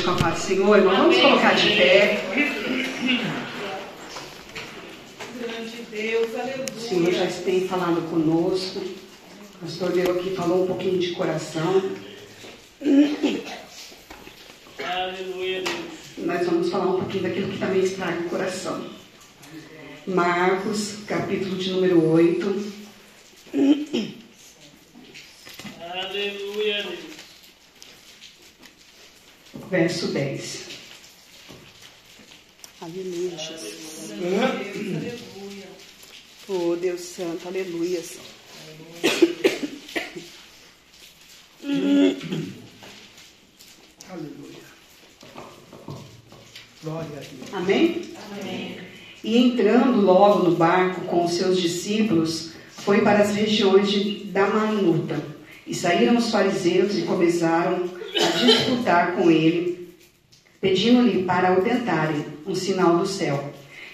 Com a paz do Senhor, irmão, vamos colocar de pé. O Senhor já tem falado conosco. O pastor veio aqui falou um pouquinho de coração. Aleluia, Deus. Nós vamos falar um pouquinho daquilo que também estraga o coração. Marcos, capítulo de número 8. Aleluia, Deus. Verso 10. Aleluia, Jesus. Oh, Deus Santo, aleluia. Aleluia. Glória a Deus. Amém? Amém. E entrando logo no barco com os seus discípulos, foi para as regiões de Damanuta. E saíram os fariseus e começaram a disputar com ele, pedindo-lhe para tentarem um sinal do céu.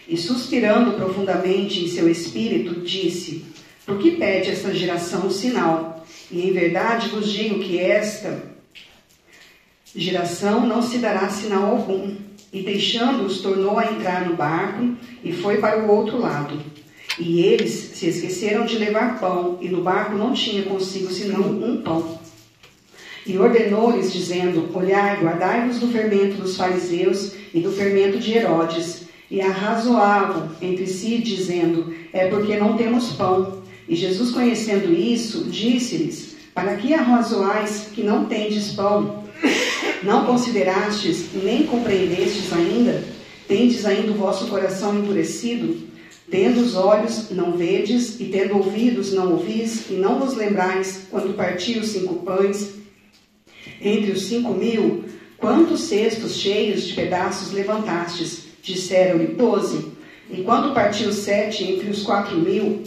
E suspirando profundamente em seu espírito, disse: Por que pede esta geração um sinal? E em verdade vos digo que esta geração não se dará sinal algum. E deixando-os, tornou a entrar no barco e foi para o outro lado. E eles se esqueceram de levar pão, e no barco não tinha consigo senão um pão. E ordenou-lhes, dizendo: Olhai, guardai-vos do fermento dos fariseus e do fermento de Herodes. E arrazoavam entre si, dizendo: É porque não temos pão. E Jesus, conhecendo isso, disse-lhes: Para que arrazoais que não tendes pão? Não considerastes nem compreendestes ainda? Tendes ainda o vosso coração endurecido? Tendo os olhos, não vedes, e tendo ouvidos, não ouvis, e não vos lembrais, quando parti os cinco pães entre os cinco mil, quantos cestos cheios de pedaços levantastes? Disseram-lhe doze. E quando partiu sete entre os quatro mil,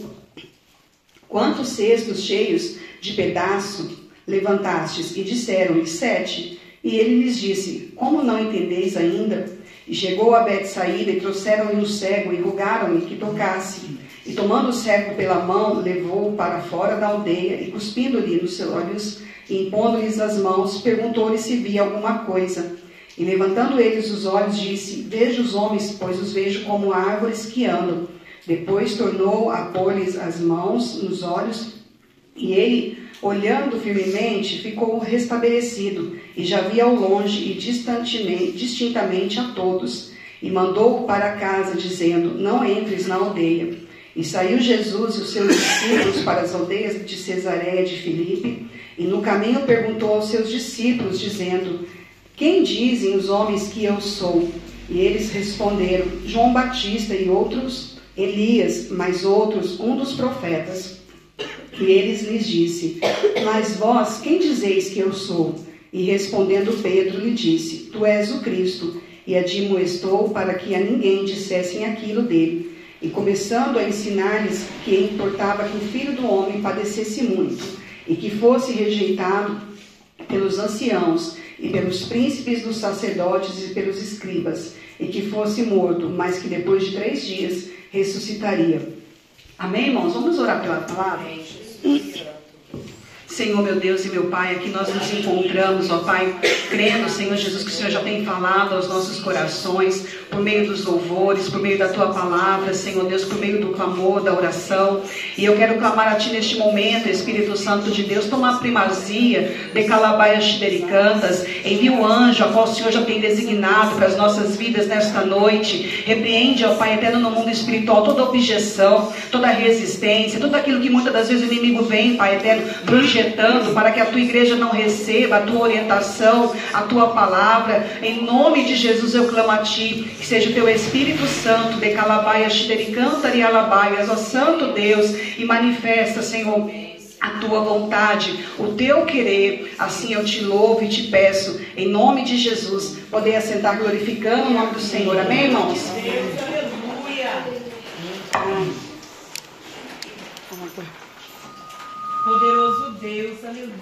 quantos cestos cheios de pedaço levantastes? E disseram-lhe sete. E ele lhes disse: Como não entendeis ainda? E chegou a Betsaída e trouxeram-lhe um cego e rogaram-lhe que tocasse. E tomando o cego pela mão, levou-o para fora da aldeia e cuspindo-lhe nos olhos e impondo-lhes as mãos, perguntou-lhe se via alguma coisa. E levantando eles os olhos, disse: Vejo os homens, pois os vejo como árvores que andam. Depois tornou a pôr-lhes as mãos nos olhos, e ele, olhando firmemente, ficou restabelecido, e já via ao longe e distintamente a todos. E mandou-o para casa, dizendo: Não entres na aldeia. E saiu Jesus e os seus discípulos para as aldeias de Cesareia de Filipe, e no caminho perguntou aos seus discípulos, dizendo: Quem dizem os homens que eu sou? E eles responderam: João Batista e outros, Elias, mas outros, um dos profetas. E eles lhes disse: Mas vós, quem dizeis que eu sou? E respondendo Pedro lhe disse: Tu és o Cristo. E admoestou para que a ninguém dissessem aquilo dele. E começando a ensinar-lhes que importava que o filho do homem padecesse muito, e que fosse rejeitado pelos anciãos e pelos príncipes dos sacerdotes e pelos escribas, e que fosse morto, mas que depois de três dias ressuscitaria. Amém, irmãos? Vamos orar pela palavra? Senhor, meu Deus e meu Pai, aqui nós nos encontramos, ó Pai, crendo, Senhor Jesus, que o Senhor já tem falado aos nossos corações, por meio dos louvores, por meio da Tua palavra, Senhor Deus, por meio do clamor, da oração. E eu quero clamar a Ti neste momento, Espírito Santo de Deus, toma a primazia de calabaias xidericantas, envia o anjo, a qual o Senhor já tem designado para as nossas vidas nesta noite. Repreende, ó Pai, eterno no mundo espiritual, toda objeção, toda resistência, tudo aquilo que muitas das vezes o inimigo vem, Pai eterno, para que a tua igreja não receba a tua orientação, a tua palavra. Em nome de Jesus eu clamo a ti, que seja o teu Espírito Santo, de calabaias, xericanta e alabaias, ó Santo Deus, e manifesta, Senhor, a tua vontade, o teu querer. Assim eu te louvo e te peço, em nome de Jesus, poder assentar glorificando o nome do Senhor. Amém, irmãos? Poderoso Deus, aleluia.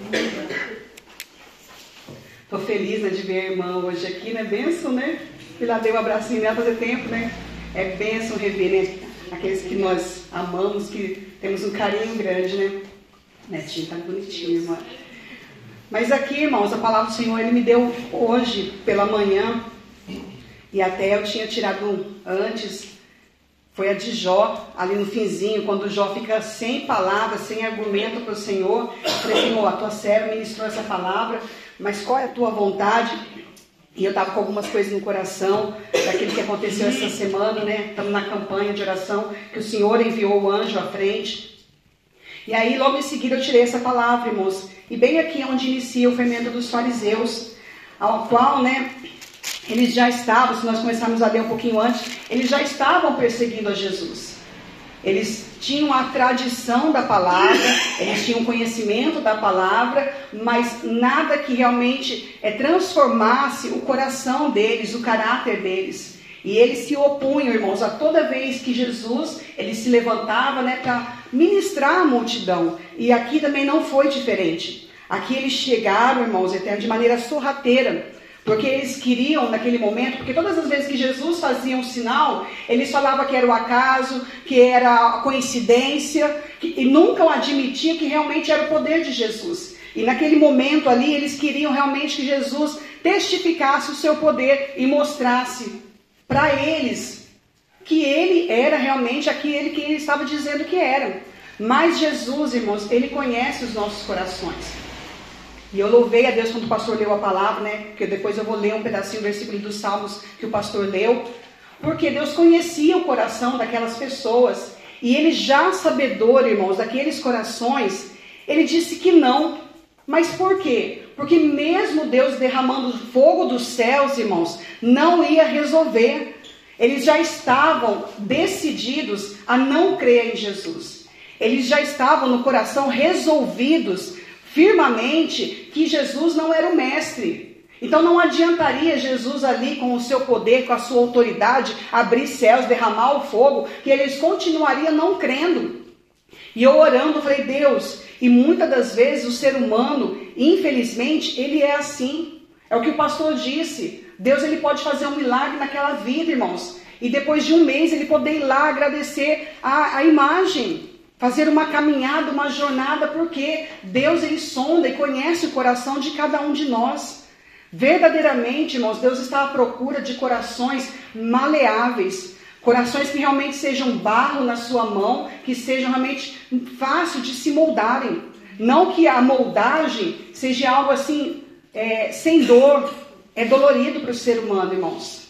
Estou feliz né, de ver a irmã hoje aqui, né? Benção, né? E lá dei um abracinho nela fazer tempo, né? É benção rever, né? Aqueles que nós amamos, que temos um carinho grande, né? Netinho tá bonitinho, irmã. Mas aqui, irmãos, a palavra do Senhor ele me deu hoje pela manhã e até eu tinha tirado antes foi a de Jó, ali no finzinho, quando Jó fica sem palavras, sem argumento para o Senhor. Falei, Senhor, a tua serva ministrou essa palavra, mas qual é a tua vontade? E eu estava com algumas coisas no coração, daquilo que aconteceu essa semana, né? Estamos na campanha de oração, que o Senhor enviou o anjo à frente. E aí, logo em seguida, eu tirei essa palavra, irmãos. E bem aqui é onde inicia o fermento dos fariseus, ao qual, né, eles já estavam, se nós começarmos a ler um pouquinho antes, eles já estavam perseguindo a Jesus. Eles tinham a tradição da palavra, eles tinham conhecimento da palavra, mas nada que realmente é, transformasse o coração deles, o caráter deles. E eles se opunham, irmãos, a toda vez que Jesus ele se levantava né, para ministrar a multidão. E aqui também não foi diferente. Aqui eles chegaram, irmãos, de maneira sorrateira porque eles queriam, naquele momento, porque todas as vezes que Jesus fazia um sinal, eles falavam que era o acaso, que era a coincidência, que, e nunca admitiam que realmente era o poder de Jesus. E naquele momento ali, eles queriam realmente que Jesus testificasse o seu poder e mostrasse para eles que ele era realmente aquele que ele estava dizendo que era. Mas Jesus, irmãos, ele conhece os nossos corações. E eu louvei a Deus quando o pastor leu a palavra, né? Porque depois eu vou ler um pedacinho, do versículo dos Salmos que o pastor leu. Porque Deus conhecia o coração daquelas pessoas. E ele já sabedor, irmãos, daqueles corações, ele disse que não. Mas por quê? Porque mesmo Deus derramando fogo dos céus, irmãos, não ia resolver. Eles já estavam decididos a não crer em Jesus. Eles já estavam no coração resolvidos firmemente que Jesus não era o mestre. Então não adiantaria Jesus ali com o seu poder, com a sua autoridade, abrir céus, derramar o fogo, que eles continuariam não crendo. E eu orando, falei, Deus, e muitas das vezes o ser humano, infelizmente, ele é assim. É o que o pastor disse. Deus ele pode fazer um milagre naquela vida, irmãos. E depois de um mês ele poder ir lá agradecer a, a imagem fazer uma caminhada, uma jornada, porque Deus ele sonda e conhece o coração de cada um de nós. Verdadeiramente, irmãos, Deus está à procura de corações maleáveis, corações que realmente sejam barro na sua mão, que sejam realmente fáceis de se moldarem. Não que a moldagem seja algo assim é, sem dor, é dolorido para o ser humano, irmãos.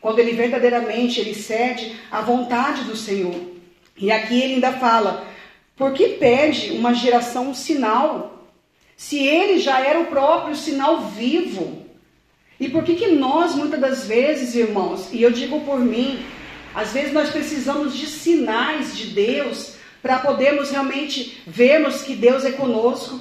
Quando ele verdadeiramente ele cede à vontade do Senhor. E aqui ele ainda fala: por que pede uma geração um sinal? Se ele já era o próprio sinal vivo. E por que, que nós, muitas das vezes, irmãos, e eu digo por mim, às vezes nós precisamos de sinais de Deus para podermos realmente vermos que Deus é conosco.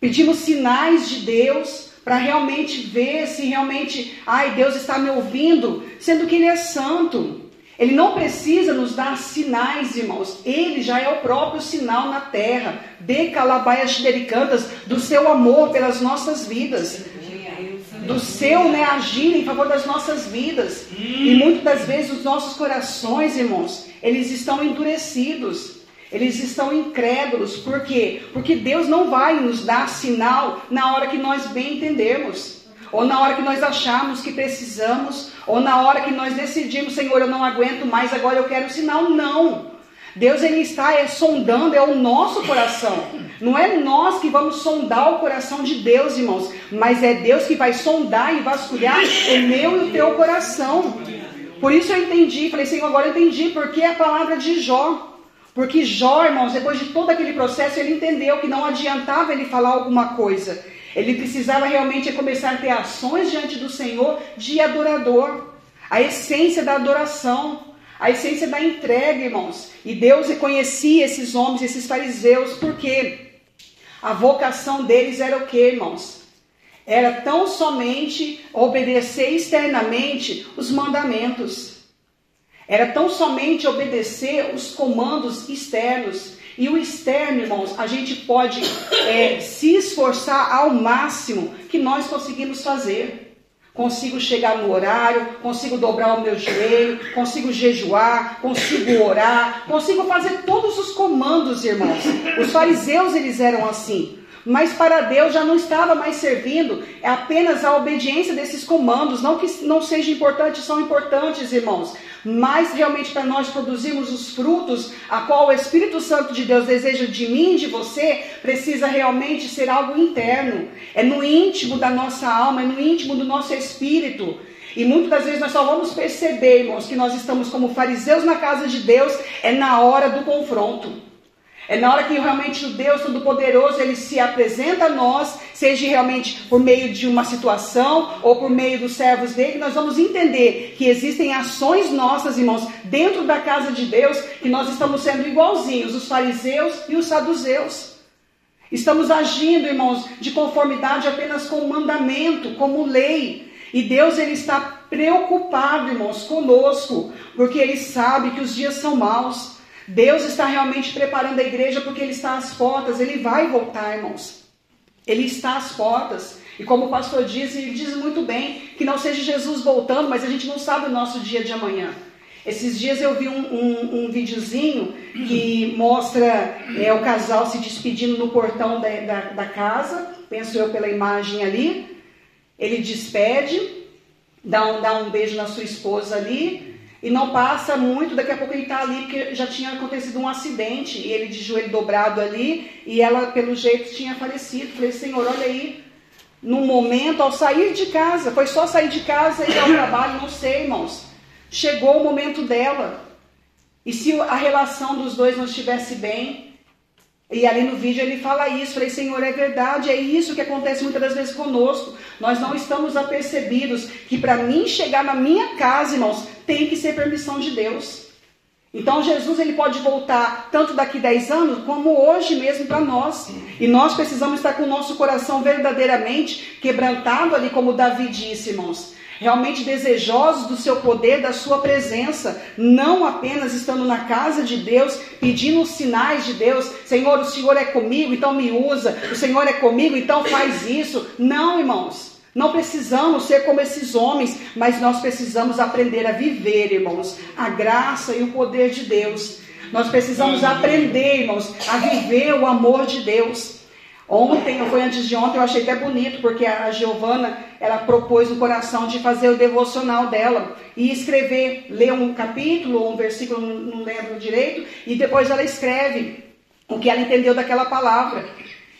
Pedimos sinais de Deus para realmente ver se realmente, ai, Deus está me ouvindo, sendo que Ele é santo. Ele não precisa nos dar sinais, irmãos. Ele já é o próprio sinal na terra. De calabaias xericantas, do seu amor pelas nossas vidas. Do seu né, agir em favor das nossas vidas. E muitas das vezes os nossos corações, irmãos, eles estão endurecidos. Eles estão incrédulos. Por quê? Porque Deus não vai nos dar sinal na hora que nós bem entendemos ou na hora que nós achamos que precisamos, ou na hora que nós decidimos, Senhor, eu não aguento mais, agora eu quero sinal. Não. Deus ele está é, sondando é o nosso coração. Não é nós que vamos sondar o coração de Deus, irmãos, mas é Deus que vai sondar e vasculhar o meu e o teu coração. Por isso eu entendi, falei, Senhor, agora eu entendi porque é a palavra de Jó. Porque Jó, irmãos, depois de todo aquele processo, ele entendeu que não adiantava ele falar alguma coisa. Ele precisava realmente começar a ter ações diante do Senhor de adorador. A essência da adoração, a essência da entrega, irmãos. E Deus reconhecia esses homens, esses fariseus, porque a vocação deles era o que, irmãos? Era tão somente obedecer externamente os mandamentos. Era tão somente obedecer os comandos externos. E o externo, irmãos, a gente pode é, se esforçar ao máximo que nós conseguimos fazer. Consigo chegar no horário, consigo dobrar o meu joelho, consigo jejuar, consigo orar, consigo fazer todos os comandos, irmãos. Os fariseus, eles eram assim. Mas para Deus já não estava mais servindo é apenas a obediência desses comandos. Não que não seja importante, são importantes, irmãos. Mas realmente para nós produzirmos os frutos a qual o Espírito Santo de Deus deseja de mim de você, precisa realmente ser algo interno. É no íntimo da nossa alma, é no íntimo do nosso espírito. E muitas das vezes nós só vamos perceber, irmãos, que nós estamos como fariseus na casa de Deus, é na hora do confronto. É na hora que realmente o Deus Todo-Poderoso ele se apresenta a nós, seja realmente por meio de uma situação ou por meio dos servos dele, nós vamos entender que existem ações nossas, irmãos, dentro da casa de Deus, que nós estamos sendo igualzinhos, os fariseus e os saduceus. Estamos agindo, irmãos, de conformidade apenas com o mandamento, como lei. E Deus ele está preocupado, irmãos, conosco, porque ele sabe que os dias são maus. Deus está realmente preparando a igreja porque Ele está às portas, Ele vai voltar, irmãos. Ele está às portas. E como o pastor diz, ele diz muito bem que não seja Jesus voltando, mas a gente não sabe o nosso dia de amanhã. Esses dias eu vi um, um, um videozinho que mostra é, o casal se despedindo no portão da, da, da casa, penso eu pela imagem ali. Ele despede, dá um, dá um beijo na sua esposa ali, e não passa muito, daqui a pouco ele está ali, porque já tinha acontecido um acidente, e ele de joelho dobrado ali, e ela, pelo jeito, tinha falecido. Falei, Senhor, olha aí, no momento, ao sair de casa, foi só sair de casa e ir ao trabalho, não sei, irmãos. Chegou o momento dela. E se a relação dos dois não estivesse bem, e ali no vídeo ele fala isso. Falei, Senhor, é verdade, é isso que acontece muitas das vezes conosco. Nós não estamos apercebidos que para mim chegar na minha casa, irmãos, tem que ser permissão de Deus. Então Jesus ele pode voltar tanto daqui 10 anos como hoje mesmo para nós. E nós precisamos estar com o nosso coração verdadeiramente quebrantado ali, como Davi disse, irmãos realmente desejosos do seu poder, da sua presença, não apenas estando na casa de Deus, pedindo os sinais de Deus, Senhor, o Senhor é comigo, então me usa, o Senhor é comigo, então faz isso. Não, irmãos. Não precisamos ser como esses homens, mas nós precisamos aprender a viver, irmãos, a graça e o poder de Deus. Nós precisamos aprender, irmãos, a viver o amor de Deus. Ontem, ou foi antes de ontem, eu achei até bonito, porque a Giovana, ela propôs no coração de fazer o devocional dela e escrever, ler um capítulo ou um versículo, não lembro direito, e depois ela escreve o que ela entendeu daquela palavra.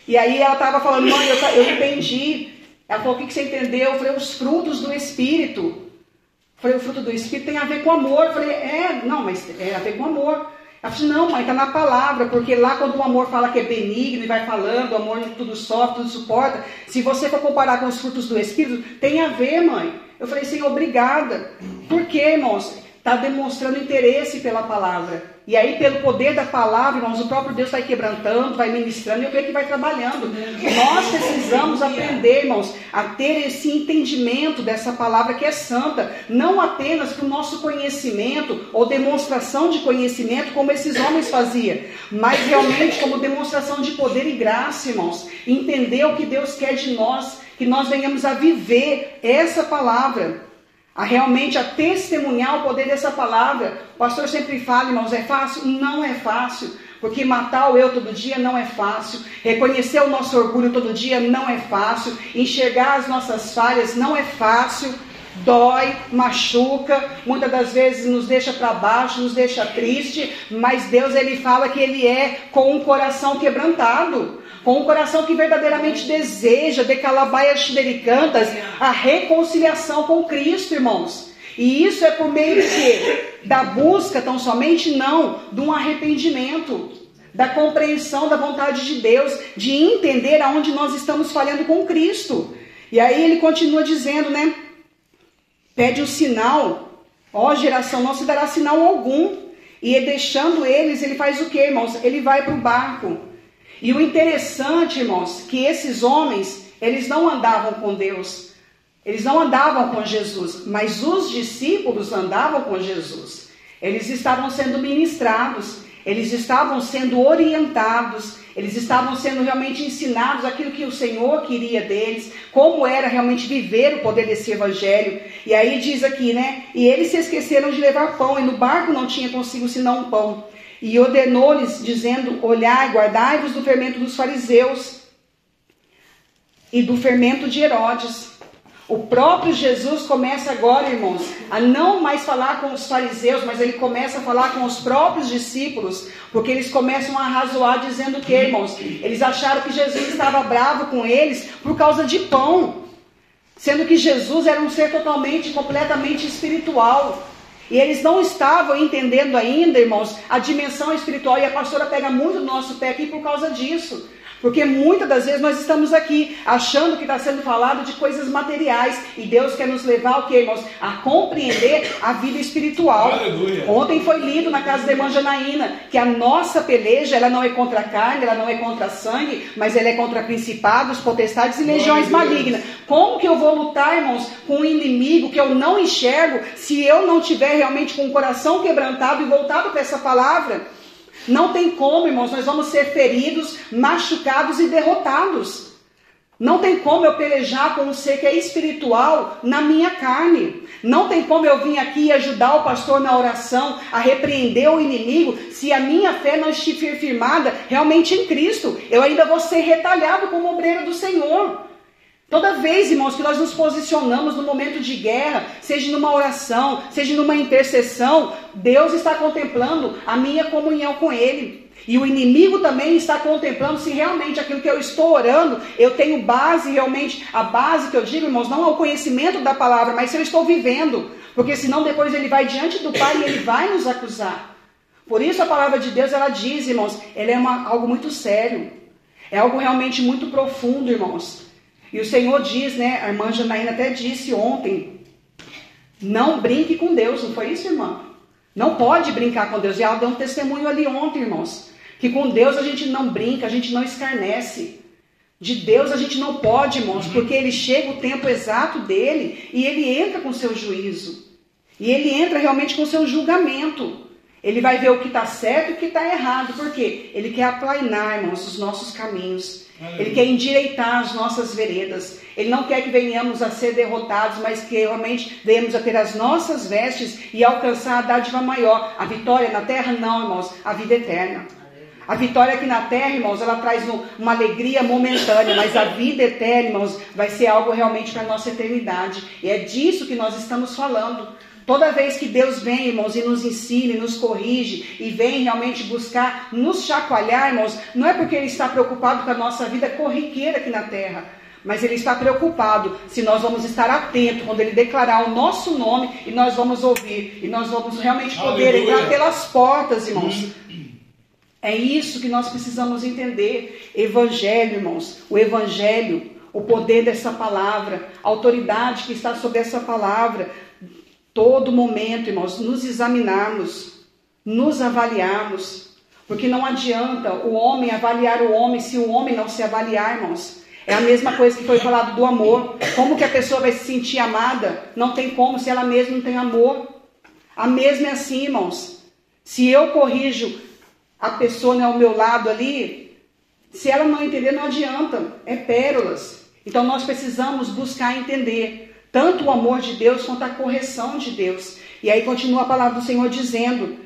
E aí ela estava falando, mãe, eu, eu entendi. Ela falou, o que, que você entendeu? Eu falei, os frutos do Espírito. Eu falei, o fruto do Espírito tem a ver com amor. Eu falei, é, não, mas é a ver com amor. Ela falou, não, mãe, está na palavra, porque lá quando o amor fala que é benigno e vai falando, o amor tudo sofre, tudo suporta, se você for comparar com os frutos do Espírito, tem a ver, mãe. Eu falei assim, obrigada. Por quê, irmãos? Está demonstrando interesse pela palavra. E aí, pelo poder da palavra, irmãos, o próprio Deus vai quebrantando, vai ministrando e eu creio que vai trabalhando. Nós precisamos aprender, irmãos, a ter esse entendimento dessa palavra que é santa, não apenas para o nosso conhecimento ou demonstração de conhecimento, como esses homens faziam, mas realmente como demonstração de poder e graça, irmãos. Entender o que Deus quer de nós, que nós venhamos a viver essa palavra a realmente a testemunhar o poder dessa palavra. O pastor sempre fala, irmãos, é fácil? Não é fácil. Porque matar o eu todo dia não é fácil, reconhecer o nosso orgulho todo dia não é fácil, enxergar as nossas falhas não é fácil, dói, machuca, muitas das vezes nos deixa para baixo, nos deixa triste, mas Deus ele fala que ele é com um coração quebrantado com um coração que verdadeiramente deseja, de calabaias xidericantas, a reconciliação com Cristo, irmãos. E isso é por meio de quê? Da busca, tão somente não, de um arrependimento, da compreensão da vontade de Deus, de entender aonde nós estamos falhando com Cristo. E aí ele continua dizendo, né? Pede o sinal, ó geração, não se dará sinal algum. E deixando eles, ele faz o que, irmãos? Ele vai para o barco. E o interessante, irmãos, que esses homens, eles não andavam com Deus, eles não andavam com Jesus, mas os discípulos andavam com Jesus. Eles estavam sendo ministrados, eles estavam sendo orientados, eles estavam sendo realmente ensinados aquilo que o Senhor queria deles, como era realmente viver o poder desse evangelho. E aí diz aqui, né? E eles se esqueceram de levar pão, e no barco não tinha consigo senão um pão. E ordenou-lhes, dizendo: Olhai, guardai-vos do fermento dos fariseus. e do fermento de Herodes. O próprio Jesus começa agora, irmãos, a não mais falar com os fariseus, mas ele começa a falar com os próprios discípulos, porque eles começam a razoar dizendo que, irmãos, eles acharam que Jesus estava bravo com eles por causa de pão, sendo que Jesus era um ser totalmente, completamente espiritual. E eles não estavam entendendo ainda, irmãos, a dimensão espiritual, e a pastora pega muito do nosso pé aqui por causa disso. Porque muitas das vezes nós estamos aqui achando que está sendo falado de coisas materiais e Deus quer nos levar o que, irmãos? A compreender a vida espiritual. Aleluia. Ontem foi lido na casa da irmã Janaína que a nossa peleja ela não é contra a carne, ela não é contra sangue, mas ela é contra principados, potestades e legiões malignas. Como que eu vou lutar, irmãos, com um inimigo que eu não enxergo se eu não tiver realmente com o coração quebrantado e voltado para essa palavra? Não tem como, irmãos, nós vamos ser feridos, machucados e derrotados. Não tem como eu pelejar com um ser que é espiritual na minha carne. Não tem como eu vir aqui ajudar o pastor na oração a repreender o inimigo se a minha fé não estiver firmada realmente em Cristo. Eu ainda vou ser retalhado como obreiro do Senhor. Toda vez, irmãos, que nós nos posicionamos no momento de guerra, seja numa oração, seja numa intercessão, Deus está contemplando a minha comunhão com Ele. E o inimigo também está contemplando se realmente aquilo que eu estou orando, eu tenho base realmente, a base que eu digo, irmãos, não é o conhecimento da palavra, mas se eu estou vivendo. Porque senão depois ele vai diante do Pai e ele vai nos acusar. Por isso a palavra de Deus, ela diz, irmãos, ela é uma, algo muito sério. É algo realmente muito profundo, irmãos. E o Senhor diz, né? A irmã Janaína até disse ontem: não brinque com Deus, não foi isso, irmã? Não pode brincar com Deus. E ela deu um testemunho ali ontem, irmãos. Que com Deus a gente não brinca, a gente não escarnece. De Deus a gente não pode, irmãos, porque ele chega o tempo exato dele e ele entra com seu juízo. E ele entra realmente com seu julgamento. Ele vai ver o que está certo e o que está errado. Por quê? Ele quer aplainar, irmãos, os nossos caminhos. Ele quer endireitar as nossas veredas. Ele não quer que venhamos a ser derrotados, mas que realmente venhamos a ter as nossas vestes e alcançar a dádiva maior. A vitória na terra, não, irmãos, a vida eterna. A vitória aqui na terra, irmãos, ela traz um- uma alegria momentânea, mas a vida eterna, irmãos, vai ser algo realmente para a nossa eternidade. E é disso que nós estamos falando. Toda vez que Deus vem, irmãos, e nos ensina, e nos corrige, e vem realmente buscar nos chacoalhar, irmãos, não é porque Ele está preocupado com a nossa vida corriqueira aqui na terra, mas Ele está preocupado se nós vamos estar atentos quando Ele declarar o nosso nome e nós vamos ouvir, e nós vamos realmente poder Aleluia. entrar pelas portas, irmãos. É isso que nós precisamos entender. Evangelho, irmãos. O Evangelho, o poder dessa palavra, a autoridade que está sobre essa palavra. Todo momento, irmãos, nos examinarmos, nos avaliarmos. Porque não adianta o homem avaliar o homem se o homem não se avaliar, irmãos. É a mesma coisa que foi falado do amor. Como que a pessoa vai se sentir amada? Não tem como se ela mesma não tem amor. A mesma é assim, irmãos. Se eu corrijo a pessoa né, ao meu lado ali, se ela não entender, não adianta. É pérolas. Então nós precisamos buscar entender tanto o amor de Deus quanto a correção de Deus. E aí continua a palavra do Senhor dizendo: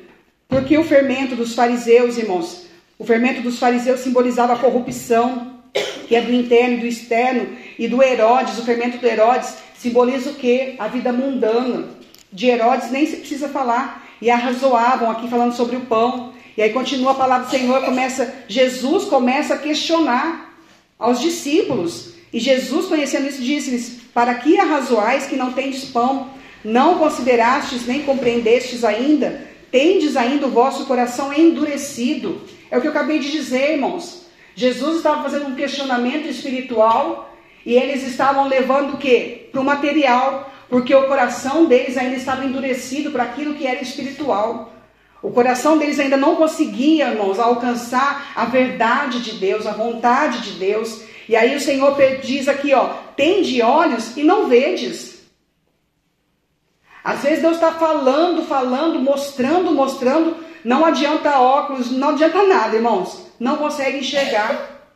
porque o fermento dos fariseus, irmãos, o fermento dos fariseus simbolizava a corrupção, que é do interno e do externo, e do Herodes, o fermento do Herodes, simboliza o quê? A vida mundana. De Herodes nem se precisa falar. E arrazoavam aqui falando sobre o pão. E aí continua a palavra do Senhor, começa, Jesus começa a questionar aos discípulos. E Jesus, conhecendo isso, disse-lhes: Para que arrazoais que não tendes pão? Não considerastes nem compreendestes ainda? Tendes ainda o vosso coração endurecido? É o que eu acabei de dizer, irmãos. Jesus estava fazendo um questionamento espiritual e eles estavam levando o quê? Para o material, porque o coração deles ainda estava endurecido para aquilo que era espiritual. O coração deles ainda não conseguia, irmãos, alcançar a verdade de Deus, a vontade de Deus. E aí o Senhor diz aqui, ó, tende olhos e não vedes. Às vezes Deus está falando, falando, mostrando, mostrando. Não adianta óculos, não adianta nada, irmãos. Não consegue enxergar.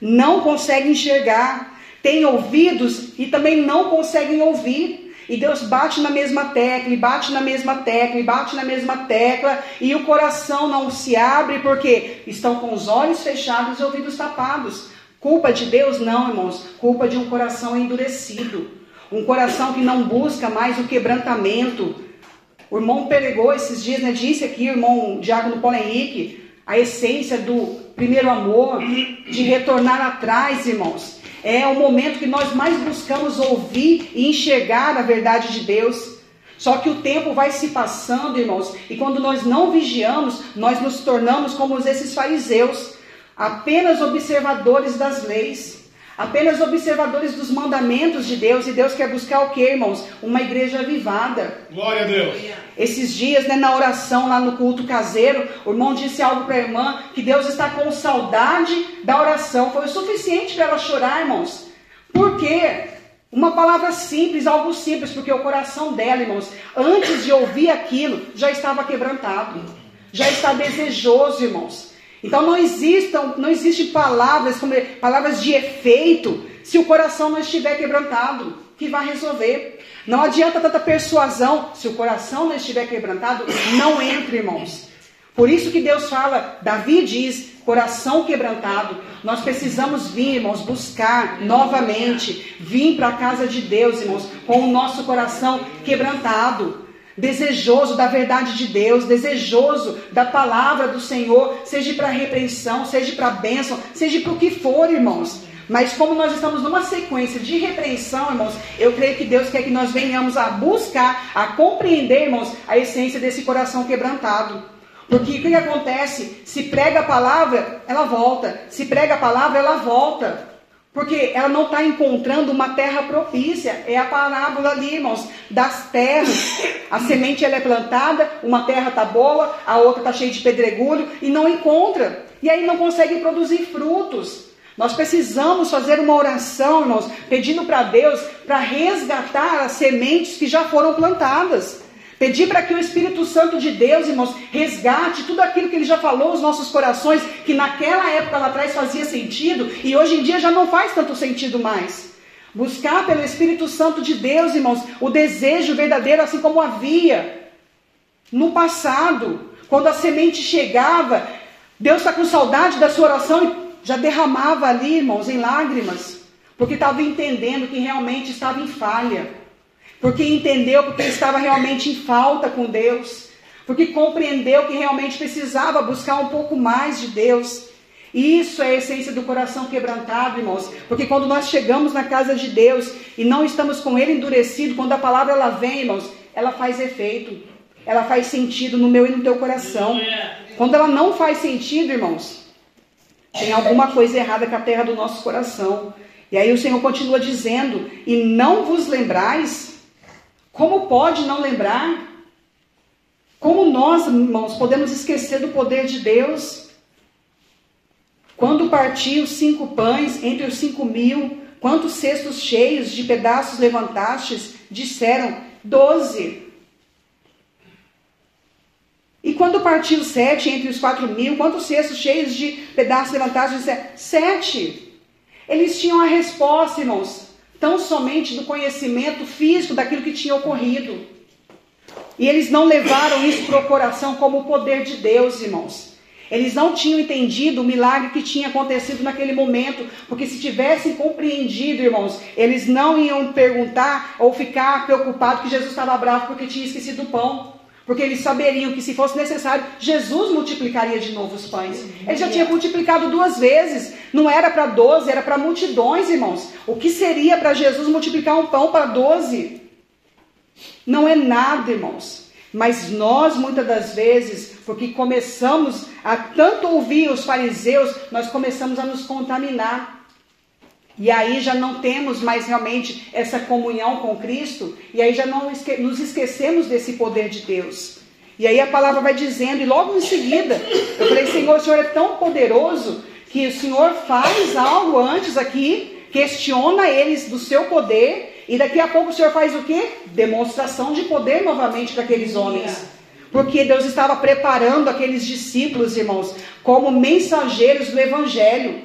Não consegue enxergar. Tem ouvidos e também não conseguem ouvir. E Deus bate na mesma tecla, e bate na mesma tecla, e bate na mesma tecla, e o coração não se abre porque estão com os olhos fechados e ouvidos tapados. Culpa de Deus? Não, irmãos. Culpa de um coração endurecido. Um coração que não busca mais o quebrantamento. O irmão pregou esses dias, né? Disse aqui, irmão Diácono Paulo Henrique, a essência do primeiro amor, de retornar atrás, irmãos. É o momento que nós mais buscamos ouvir e enxergar a verdade de Deus. Só que o tempo vai se passando, irmãos, e quando nós não vigiamos, nós nos tornamos como esses fariseus, apenas observadores das leis, apenas observadores dos mandamentos de Deus, e Deus quer buscar o que, irmãos? Uma igreja avivada. Glória a Deus. Esses dias, né, na oração lá no culto caseiro, o irmão disse algo para a irmã que Deus está com saudade da oração. Foi o suficiente para ela chorar, irmãos. Por quê? Uma palavra simples, algo simples, porque o coração dela, irmãos, antes de ouvir aquilo, já estava quebrantado, já está desejoso, irmãos. Então não existam, não palavras como palavras de efeito se o coração não estiver quebrantado, que vai resolver. Não adianta tanta persuasão se o coração não estiver quebrantado, não entra, irmãos. Por isso que Deus fala, Davi diz, coração quebrantado. Nós precisamos vir, irmãos, buscar novamente, vir para a casa de Deus, irmãos, com o nosso coração quebrantado. Desejoso da verdade de Deus, desejoso da palavra do Senhor, seja para repreensão, seja para bênção, seja para o que for, irmãos. Mas como nós estamos numa sequência de repreensão, irmãos, eu creio que Deus quer que nós venhamos a buscar, a compreender, irmãos, a essência desse coração quebrantado. Porque o que acontece? Se prega a palavra, ela volta. Se prega a palavra, ela volta. Porque ela não está encontrando uma terra propícia. É a parábola ali, irmãos, das terras. A semente ela é plantada, uma terra está boa, a outra está cheia de pedregulho e não encontra. E aí não consegue produzir frutos. Nós precisamos fazer uma oração, irmãos, pedindo para Deus para resgatar as sementes que já foram plantadas. Pedir para que o Espírito Santo de Deus, irmãos, resgate tudo aquilo que ele já falou aos nossos corações, que naquela época lá atrás fazia sentido e hoje em dia já não faz tanto sentido mais. Buscar pelo Espírito Santo de Deus, irmãos, o desejo verdadeiro, assim como havia no passado, quando a semente chegava, Deus está com saudade da sua oração e já derramava ali, irmãos, em lágrimas, porque estava entendendo que realmente estava em falha porque entendeu porque estava realmente em falta com Deus, porque compreendeu que realmente precisava buscar um pouco mais de Deus. Isso é a essência do coração quebrantado, irmãos. Porque quando nós chegamos na casa de Deus e não estamos com ele endurecido, quando a palavra ela vem, irmãos, ela faz efeito. Ela faz sentido no meu e no teu coração. Quando ela não faz sentido, irmãos, tem alguma coisa errada com a terra do nosso coração. E aí o Senhor continua dizendo: "E não vos lembrais como pode não lembrar? Como nós, irmãos, podemos esquecer do poder de Deus? Quando partiu os cinco pães entre os cinco mil, quantos cestos cheios de pedaços levantastes? Disseram, doze. E quando partiu sete entre os quatro mil, quantos cestos cheios de pedaços? Disseram, sete. Eles tinham a resposta, irmãos tão somente do conhecimento físico daquilo que tinha ocorrido. E eles não levaram isso para o coração como o poder de Deus, irmãos. Eles não tinham entendido o milagre que tinha acontecido naquele momento, porque se tivessem compreendido, irmãos, eles não iam perguntar ou ficar preocupados que Jesus estava bravo porque tinha esquecido o pão. Porque eles saberiam que se fosse necessário, Jesus multiplicaria de novo os pães. Ele já tinha multiplicado duas vezes. Não era para doze, era para multidões, irmãos. O que seria para Jesus multiplicar um pão para doze? Não é nada, irmãos. Mas nós, muitas das vezes, porque começamos a tanto ouvir os fariseus, nós começamos a nos contaminar. E aí já não temos mais realmente essa comunhão com Cristo, e aí já não esque nos esquecemos desse poder de Deus. E aí a palavra vai dizendo, e logo em seguida, eu falei, Senhor, o Senhor é tão poderoso que o Senhor faz algo antes aqui, questiona eles do seu poder, e daqui a pouco o Senhor faz o quê? Demonstração de poder novamente para aqueles homens. Porque Deus estava preparando aqueles discípulos, irmãos, como mensageiros do Evangelho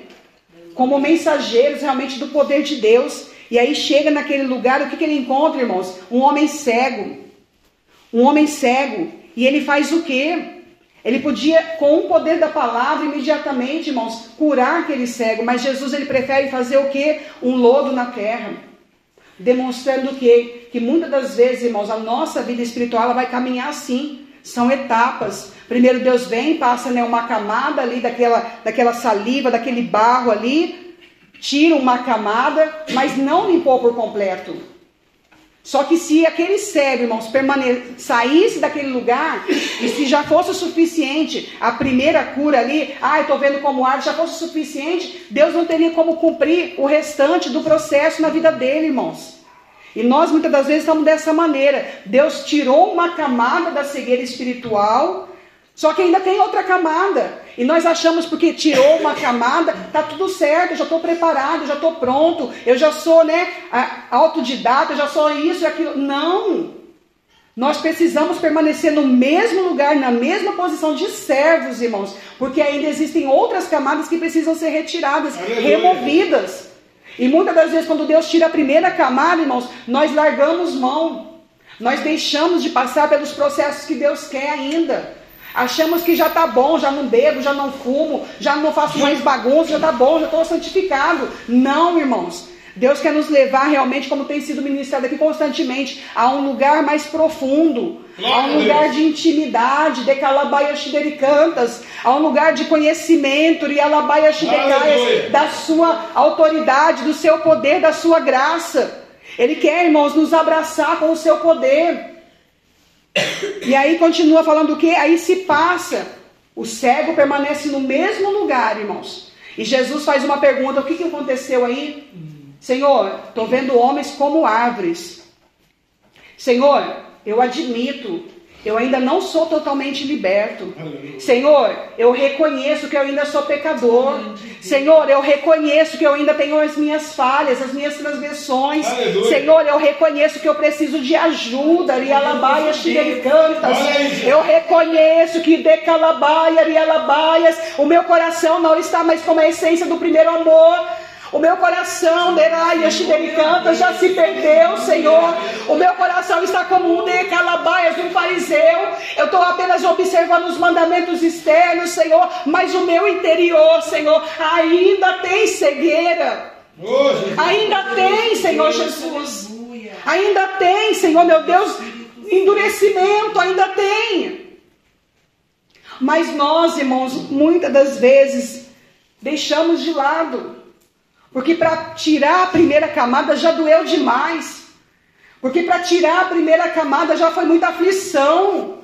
como mensageiros realmente do poder de Deus. E aí chega naquele lugar, o que, que ele encontra, irmãos? Um homem cego. Um homem cego. E ele faz o quê? Ele podia, com o poder da palavra, imediatamente, irmãos, curar aquele cego, mas Jesus ele prefere fazer o que? Um lodo na terra. Demonstrando o quê? Que muitas das vezes, irmãos, a nossa vida espiritual ela vai caminhar assim. São etapas. Primeiro Deus vem, passa né, uma camada ali daquela, daquela saliva, daquele barro ali, tira uma camada, mas não limpou por completo. Só que se aquele cego, irmãos, saísse daquele lugar, e se já fosse o suficiente, a primeira cura ali, ah, estou vendo como ar, já fosse o suficiente, Deus não teria como cumprir o restante do processo na vida dele, irmãos. E nós muitas das vezes estamos dessa maneira. Deus tirou uma camada da cegueira espiritual, só que ainda tem outra camada. E nós achamos porque tirou uma camada, tá tudo certo, eu já estou preparado, eu já estou pronto, eu já sou, né, autodidata, eu já sou isso e aquilo. Não! Nós precisamos permanecer no mesmo lugar, na mesma posição de servos, irmãos, porque ainda existem outras camadas que precisam ser retiradas, Aleluia. removidas. E muitas das vezes, quando Deus tira a primeira camada, irmãos, nós largamos mão. Nós deixamos de passar pelos processos que Deus quer ainda. Achamos que já está bom, já não bebo, já não fumo, já não faço mais bagunça, já está bom, já estou santificado. Não, irmãos. Deus quer nos levar realmente, como tem sido ministrado aqui constantemente, a um lugar mais profundo, a um lugar de intimidade, de cantas, a um lugar de conhecimento, rialabaia da sua autoridade, do seu poder, da sua graça. Ele quer, irmãos, nos abraçar com o seu poder. E aí continua falando o que? Aí se passa. O cego permanece no mesmo lugar, irmãos. E Jesus faz uma pergunta: o que, que aconteceu aí? Senhor, estou vendo homens como árvores. Senhor, eu admito eu ainda não sou totalmente liberto. Senhor, eu reconheço que eu ainda sou pecador. Senhor, eu reconheço que eu ainda tenho as minhas falhas, as minhas transgressões. Senhor, eu reconheço que eu preciso de ajuda. Xidericantas. Eu reconheço que de calabaia, rialabaias, o meu coração não está mais como a essência do primeiro amor. O meu coração, Deraia, canta, já se perdeu, Senhor. O meu coração está como um de calabaias, um fariseu. Eu estou apenas observando os mandamentos externos, Senhor. Mas o meu interior, Senhor, ainda tem cegueira. Ainda tem, Senhor Jesus. Ainda tem, Senhor, meu Deus, endurecimento, ainda tem. Mas nós, irmãos, muitas das vezes deixamos de lado. Porque para tirar a primeira camada já doeu demais. Porque para tirar a primeira camada já foi muita aflição.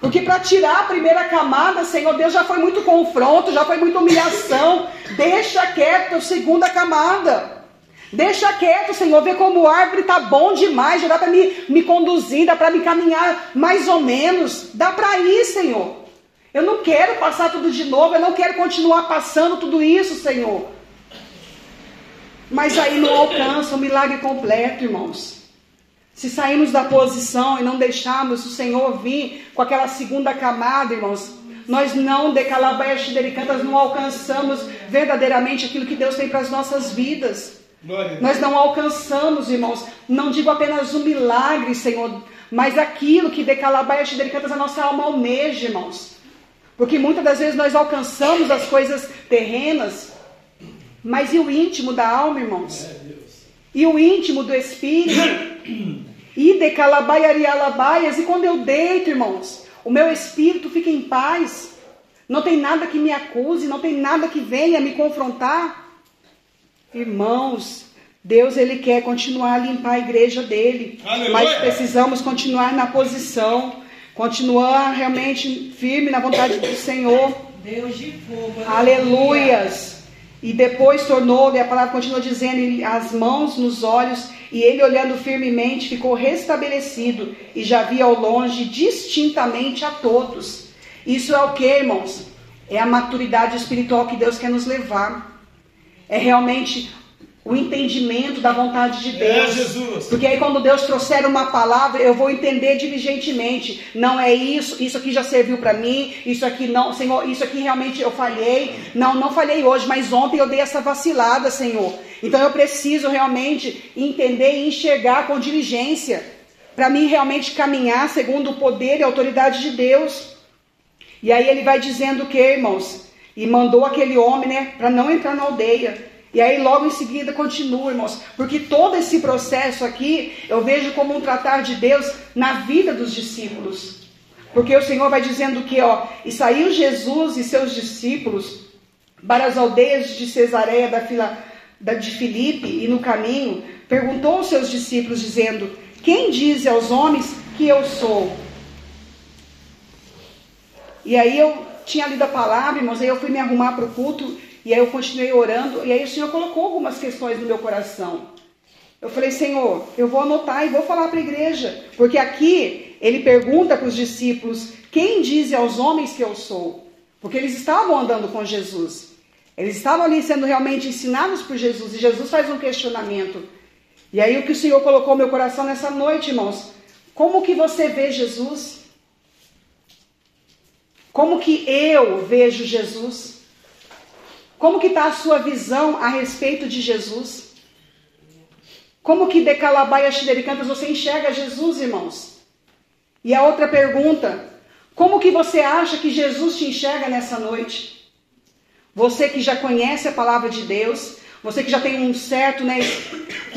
Porque para tirar a primeira camada, Senhor Deus, já foi muito confronto, já foi muita humilhação. Deixa quieto a segunda camada. Deixa quieto, Senhor, ver como a árvore está bom demais, já dá para me, me conduzir, dá para me caminhar mais ou menos. Dá para ir, Senhor. Eu não quero passar tudo de novo, eu não quero continuar passando tudo isso, Senhor. Mas aí não alcança o milagre completo, irmãos. Se sairmos da posição e não deixarmos o Senhor vir com aquela segunda camada, irmãos, nós não, de calabaias delicatas, não alcançamos verdadeiramente aquilo que Deus tem para as nossas vidas. Nós não alcançamos, irmãos, não digo apenas o um milagre, Senhor, mas aquilo que de calabaias delicatas a nossa alma almeja, irmãos. Porque muitas das vezes nós alcançamos as coisas terrenas, mas e o íntimo da alma, irmãos? É, e o íntimo do espírito? e de calabaiarialabaias. E quando eu deito, irmãos, o meu espírito fica em paz. Não tem nada que me acuse, não tem nada que venha me confrontar. Irmãos, Deus ele quer continuar a limpar a igreja dele, Aleluia. mas precisamos continuar na posição, continuar realmente firme na vontade do Senhor. Deus de fogo. Aleluias. E depois tornou-lhe, a palavra continua dizendo, as mãos nos olhos, e ele, olhando firmemente, ficou restabelecido e já via ao longe distintamente a todos. Isso é o que, irmãos? É a maturidade espiritual que Deus quer nos levar. É realmente o entendimento da vontade de é, Deus. É, Jesus. Porque aí quando Deus trouxer uma palavra, eu vou entender diligentemente. Não é isso, isso aqui já serviu para mim, isso aqui não, Senhor, isso aqui realmente eu falhei. Não, não falhei hoje, mas ontem eu dei essa vacilada, Senhor. Então eu preciso realmente entender e enxergar com diligência para mim realmente caminhar segundo o poder e a autoridade de Deus. E aí ele vai dizendo que, irmãos, e mandou aquele homem, né, para não entrar na aldeia. E aí logo em seguida continua, irmãos, porque todo esse processo aqui eu vejo como um tratar de Deus na vida dos discípulos. Porque o Senhor vai dizendo que, ó, e saiu Jesus e seus discípulos para as aldeias de Cesareia da, Fila, da de Filipe e no caminho perguntou aos seus discípulos dizendo: Quem diz aos homens que eu sou? E aí eu tinha lido a palavra, irmãos, aí eu fui me arrumar para o culto, e aí eu continuei orando, e aí o Senhor colocou algumas questões no meu coração. Eu falei, Senhor, eu vou anotar e vou falar para a igreja, porque aqui ele pergunta para os discípulos: quem diz aos homens que eu sou? Porque eles estavam andando com Jesus, eles estavam ali sendo realmente ensinados por Jesus, e Jesus faz um questionamento. E aí o que o Senhor colocou no meu coração nessa noite, irmãos, como que você vê Jesus? Como que eu vejo Jesus? Como que está a sua visão a respeito de Jesus? Como que de Calabaia Xidericantas você enxerga Jesus, irmãos? E a outra pergunta, como que você acha que Jesus te enxerga nessa noite? Você que já conhece a palavra de Deus, você que já tem um certo né,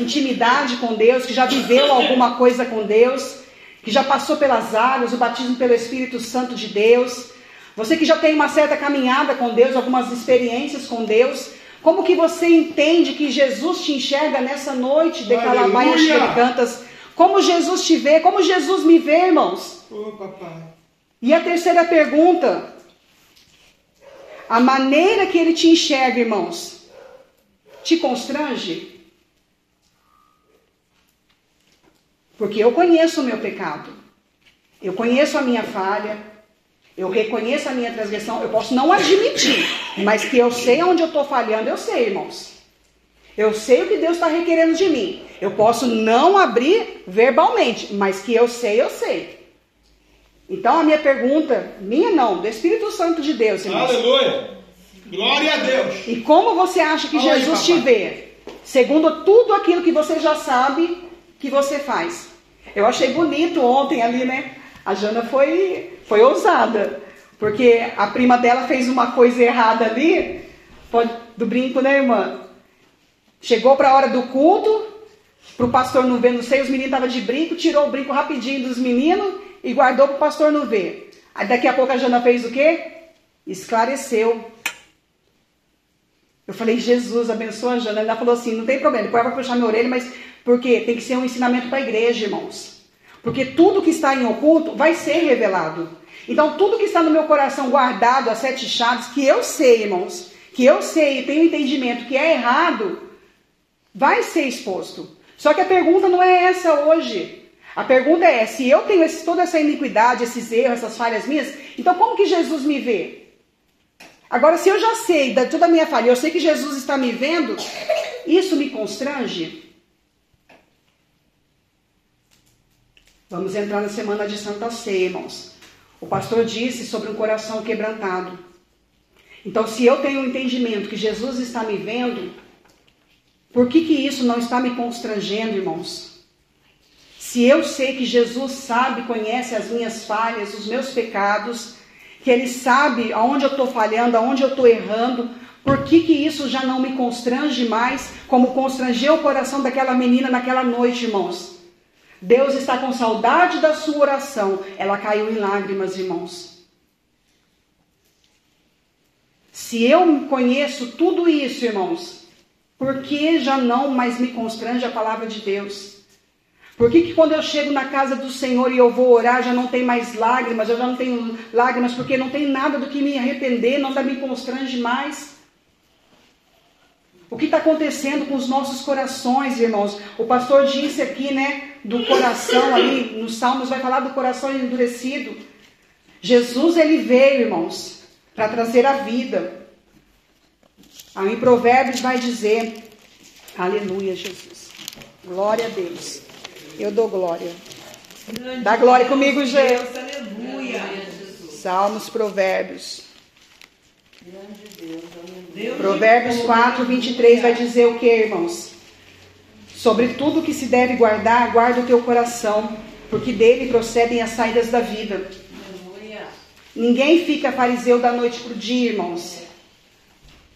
intimidade com Deus, que já viveu alguma coisa com Deus, que já passou pelas águas, o batismo pelo Espírito Santo de Deus, você que já tem uma certa caminhada com Deus, algumas experiências com Deus, como que você entende que Jesus te enxerga nessa noite de Calabaias que ele cantas? Como Jesus te vê? Como Jesus me vê, irmãos? Ô, papai. E a terceira pergunta, a maneira que ele te enxerga, irmãos, te constrange? Porque eu conheço o meu pecado. Eu conheço a minha falha. Eu reconheço a minha transgressão, eu posso não admitir, mas que eu sei onde eu estou falhando, eu sei, irmãos. Eu sei o que Deus está requerendo de mim. Eu posso não abrir verbalmente, mas que eu sei, eu sei. Então a minha pergunta, minha não, do Espírito Santo de Deus, irmãos. Aleluia. Glória a Deus. E como você acha que Fala aí, Jesus te vê? Segundo tudo aquilo que você já sabe que você faz. Eu achei bonito ontem ali, né? A Jana foi, foi ousada. Porque a prima dela fez uma coisa errada ali, do brinco, né, irmã? Chegou para a hora do culto, para o pastor não ver, não sei, os meninos estavam de brinco, tirou o brinco rapidinho dos meninos e guardou para o pastor não ver. Aí daqui a pouco a Jana fez o quê? Esclareceu. Eu falei, Jesus, abençoa a Jana. Ela falou assim: não tem problema, depois vai puxar minha orelha, mas porque tem que ser um ensinamento para a igreja, irmãos. Porque tudo que está em oculto vai ser revelado. Então, tudo que está no meu coração guardado, as sete chaves, que eu sei, irmãos, que eu sei e tenho entendimento que é errado, vai ser exposto. Só que a pergunta não é essa hoje. A pergunta é: se eu tenho esse- toda essa iniquidade, esses erros, essas falhas minhas, então como que Jesus me vê? Agora, se eu já sei da toda a minha falha, eu sei que Jesus está me vendo, isso me constrange? Vamos entrar na semana de Santa Ceia, irmãos. O pastor disse sobre um coração quebrantado. Então, se eu tenho o entendimento que Jesus está me vendo, por que, que isso não está me constrangendo, irmãos? Se eu sei que Jesus sabe, conhece as minhas falhas, os meus pecados, que Ele sabe aonde eu estou falhando, aonde eu estou errando, por que, que isso já não me constrange mais, como constrangeu o coração daquela menina naquela noite, irmãos? Deus está com saudade da sua oração. Ela caiu em lágrimas, irmãos. Se eu conheço tudo isso, irmãos, por que já não mais me constrange a palavra de Deus? Por que, que quando eu chego na casa do Senhor e eu vou orar, já não tem mais lágrimas, eu já não tenho lágrimas, porque não tem nada do que me arrepender, nada me constrange mais? O que está acontecendo com os nossos corações, irmãos? O pastor disse aqui, né, do coração ali, nos Salmos vai falar do coração endurecido. Jesus, ele veio, irmãos, para trazer a vida. Aí em Provérbios vai dizer, aleluia, Jesus. Glória a Deus. Eu dou glória. Grande Dá glória Deus, comigo, Deus, gente. Aleluia. Salmos, Provérbios. Deus Provérbios de 4, 23 vai dizer o que, irmãos? Sobre tudo que se deve guardar, guarda o teu coração, porque dele procedem as saídas da vida. Ninguém fica fariseu da noite para o dia, irmãos.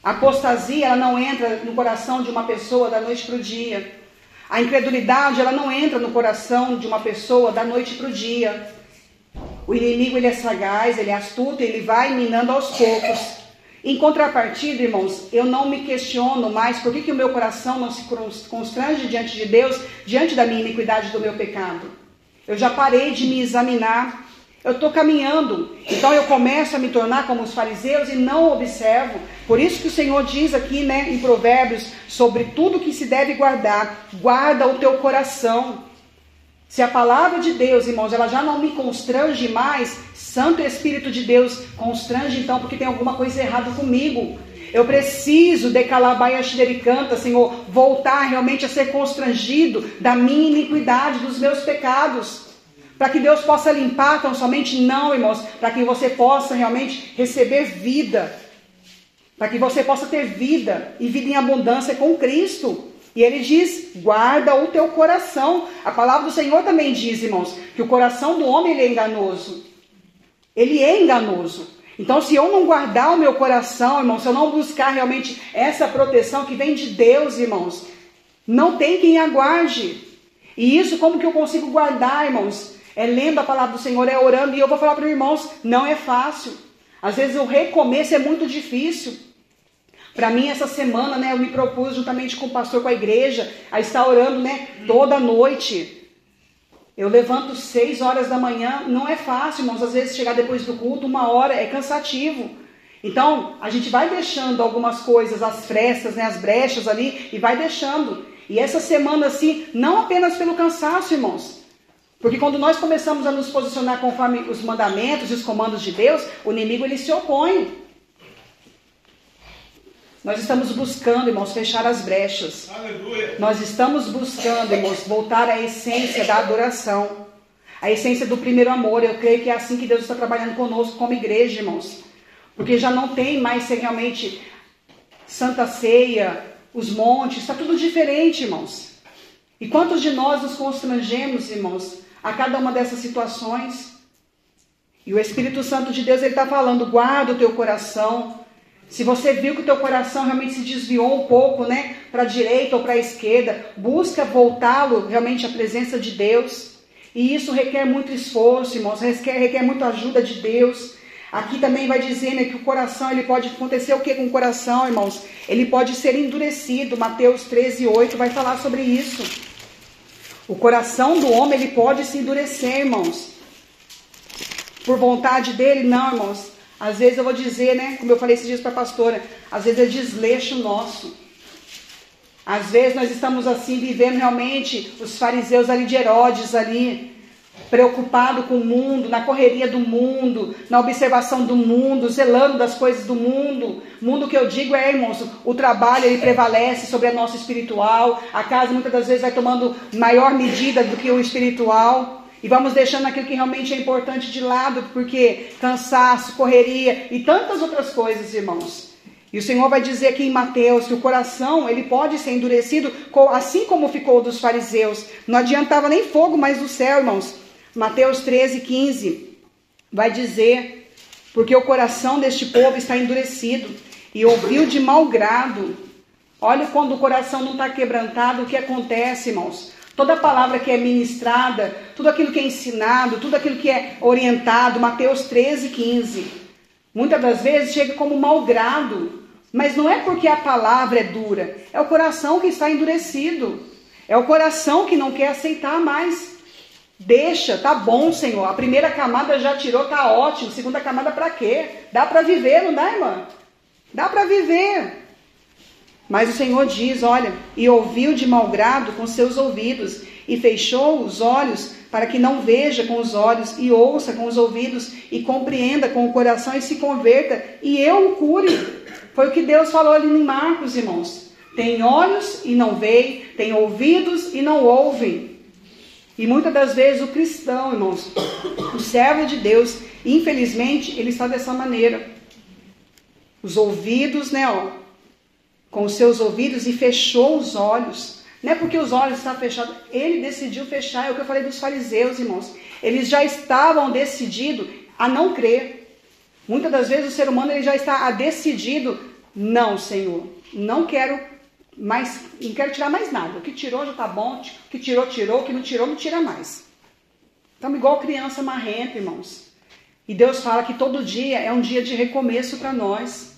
A apostasia, ela não entra no coração de uma pessoa da noite para o dia. A incredulidade, ela não entra no coração de uma pessoa da noite para o dia. O inimigo, ele é sagaz, ele é astuto, ele vai minando aos poucos. Em contrapartida, irmãos, eu não me questiono mais por que, que o meu coração não se constrange diante de Deus, diante da minha iniquidade do meu pecado. Eu já parei de me examinar. Eu estou caminhando, então eu começo a me tornar como os fariseus e não observo. Por isso que o Senhor diz aqui, né, em Provérbios, sobre tudo que se deve guardar, guarda o teu coração. Se a palavra de Deus, irmãos, ela já não me constrange mais, Santo Espírito de Deus constrange então, porque tem alguma coisa errada comigo. Eu preciso de canta, Senhor, voltar realmente a ser constrangido da minha iniquidade, dos meus pecados. Para que Deus possa limpar tão somente, não, irmãos, para que você possa realmente receber vida. Para que você possa ter vida e vida em abundância com Cristo. E ele diz: guarda o teu coração. A palavra do Senhor também diz, irmãos, que o coração do homem é enganoso. Ele é enganoso. Então, se eu não guardar o meu coração, irmão, se eu não buscar realmente essa proteção que vem de Deus, irmãos, não tem quem aguarde. E isso, como que eu consigo guardar, irmãos? É lendo a palavra do Senhor, é orando. E eu vou falar para os irmãos: não é fácil. Às vezes o recomeço é muito difícil. Para mim, essa semana, né, eu me propus, juntamente com o pastor, com a igreja, a estar orando né, toda noite. Eu levanto seis horas da manhã, não é fácil, irmãos. Às vezes chegar depois do culto, uma hora, é cansativo. Então, a gente vai deixando algumas coisas, as frestas, né, as brechas ali, e vai deixando. E essa semana, assim, não apenas pelo cansaço, irmãos. Porque quando nós começamos a nos posicionar conforme os mandamentos e os comandos de Deus, o inimigo ele se opõe. Nós estamos buscando, irmãos, fechar as brechas. Aleluia. Nós estamos buscando, irmãos, voltar à essência da adoração. A essência do primeiro amor. Eu creio que é assim que Deus está trabalhando conosco como igreja, irmãos. Porque já não tem mais ser realmente Santa Ceia, os montes, está tudo diferente, irmãos. E quantos de nós nos constrangemos, irmãos, a cada uma dessas situações? E o Espírito Santo de Deus, ele está falando, guarda o teu coração, se você viu que o teu coração realmente se desviou um pouco, né, para a direita ou para a esquerda, busca voltá-lo realmente à presença de Deus. E isso requer muito esforço, irmãos, requer, requer muita ajuda de Deus. Aqui também vai dizer né, que o coração, ele pode acontecer o que com o coração, irmãos? Ele pode ser endurecido. Mateus 13, 8 vai falar sobre isso. O coração do homem, ele pode se endurecer, irmãos. Por vontade dele, não, irmãos. Às vezes eu vou dizer, né, como eu falei esses dias para a pastora, às vezes é desleixo nosso. Às vezes nós estamos assim vivendo realmente os fariseus ali de Herodes ali, preocupado com o mundo, na correria do mundo, na observação do mundo, zelando das coisas do mundo. Mundo que eu digo é, irmãos, o trabalho ele prevalece sobre a nossa espiritual. A casa muitas das vezes vai tomando maior medida do que o espiritual. E vamos deixando aquilo que realmente é importante de lado, porque cansaço, correria e tantas outras coisas, irmãos. E o Senhor vai dizer aqui em Mateus que o coração ele pode ser endurecido, assim como ficou dos fariseus. Não adiantava nem fogo mais do céu, irmãos. Mateus 13, 15 vai dizer: porque o coração deste povo está endurecido e ouviu de mau grado. Olha quando o coração não está quebrantado, o que acontece, irmãos? Toda palavra que é ministrada, tudo aquilo que é ensinado, tudo aquilo que é orientado, Mateus 13, 15. Muitas das vezes chega como mau grado, mas não é porque a palavra é dura, é o coração que está endurecido, é o coração que não quer aceitar mais. Deixa, tá bom, Senhor. A primeira camada já tirou, tá ótimo. Segunda camada para quê? Dá para viver, não dá, irmã? Dá para viver. Mas o Senhor diz: Olha, e ouviu de mau grado com seus ouvidos, e fechou os olhos para que não veja com os olhos, e ouça com os ouvidos, e compreenda com o coração, e se converta, e eu o cure. Foi o que Deus falou ali em Marcos, irmãos. Tem olhos e não veem, tem ouvidos e não ouvem. E muitas das vezes o cristão, irmãos, o servo de Deus, infelizmente, ele está dessa maneira. Os ouvidos, né, ó, com os seus ouvidos e fechou os olhos. Não é porque os olhos estão fechados, ele decidiu fechar. É o que eu falei dos fariseus, irmãos. Eles já estavam decididos a não crer. Muitas das vezes o ser humano ele já está decidido, não, Senhor, não quero mais, não quero tirar mais nada. O que tirou já está bom, o que tirou, tirou, o que não tirou, não tira mais. Estamos igual criança marrenta, irmãos. E Deus fala que todo dia é um dia de recomeço para nós.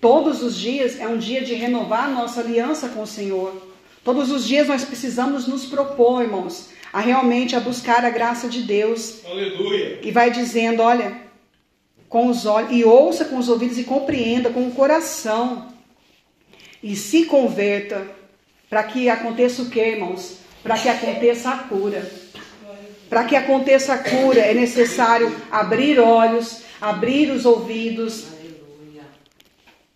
Todos os dias é um dia de renovar a nossa aliança com o Senhor. Todos os dias nós precisamos nos propor, irmãos, a realmente a buscar a graça de Deus. Aleluia. E vai dizendo, olha, com os olhos e ouça com os ouvidos e compreenda com o coração e se converta para que aconteça o que, irmãos? Para que aconteça a cura. Para que aconteça a cura é necessário abrir olhos, abrir os ouvidos,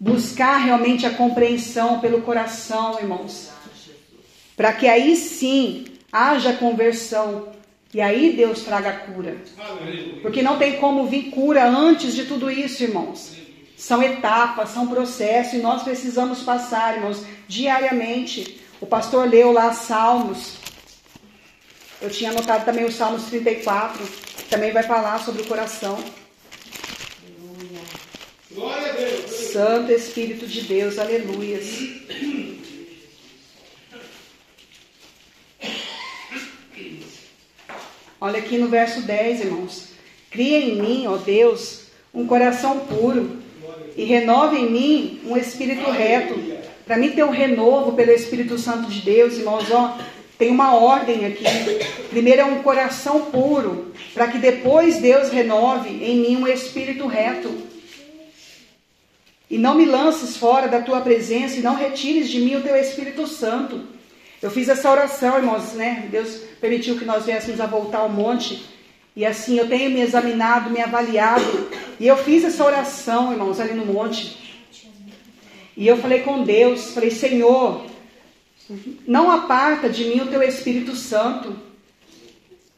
buscar realmente a compreensão pelo coração, irmãos. Para que aí sim haja conversão e aí Deus traga cura. Porque não tem como vir cura antes de tudo isso, irmãos. São etapas, são processos e nós precisamos passar, irmãos, diariamente. O pastor leu lá Salmos. Eu tinha anotado também o Salmos 34, que também vai falar sobre o coração. Santo Espírito de Deus, aleluias. Olha aqui no verso 10, irmãos. Cria em mim, ó Deus, um coração puro e renove em mim um espírito reto. Para mim ter um renovo pelo Espírito Santo de Deus, irmãos, ó, tem uma ordem aqui. Primeiro é um coração puro, para que depois Deus renove em mim um espírito reto. E não me lances fora da tua presença e não retires de mim o teu Espírito Santo. Eu fiz essa oração, irmãos, né? Deus permitiu que nós viéssemos a voltar ao monte. E assim, eu tenho me examinado, me avaliado. E eu fiz essa oração, irmãos, ali no monte. E eu falei com Deus, falei, Senhor, não aparta de mim o teu Espírito Santo.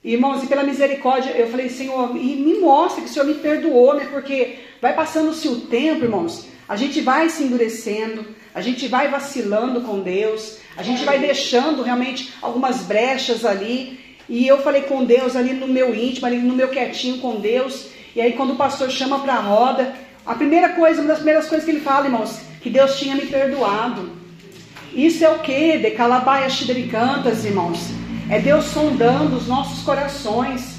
Irmãos, e pela misericórdia, eu falei, Senhor, e me mostra que o Senhor me perdoou, né? Porque vai passando-se o tempo, irmãos, a gente vai se endurecendo, a gente vai vacilando com Deus, a gente vai deixando realmente algumas brechas ali. E eu falei com Deus ali no meu íntimo, ali no meu quietinho com Deus. E aí quando o pastor chama para a roda, a primeira coisa, uma das primeiras coisas que ele fala, irmãos, que Deus tinha me perdoado. Isso é o que? De calabaia cantas, irmãos. É Deus sondando os nossos corações.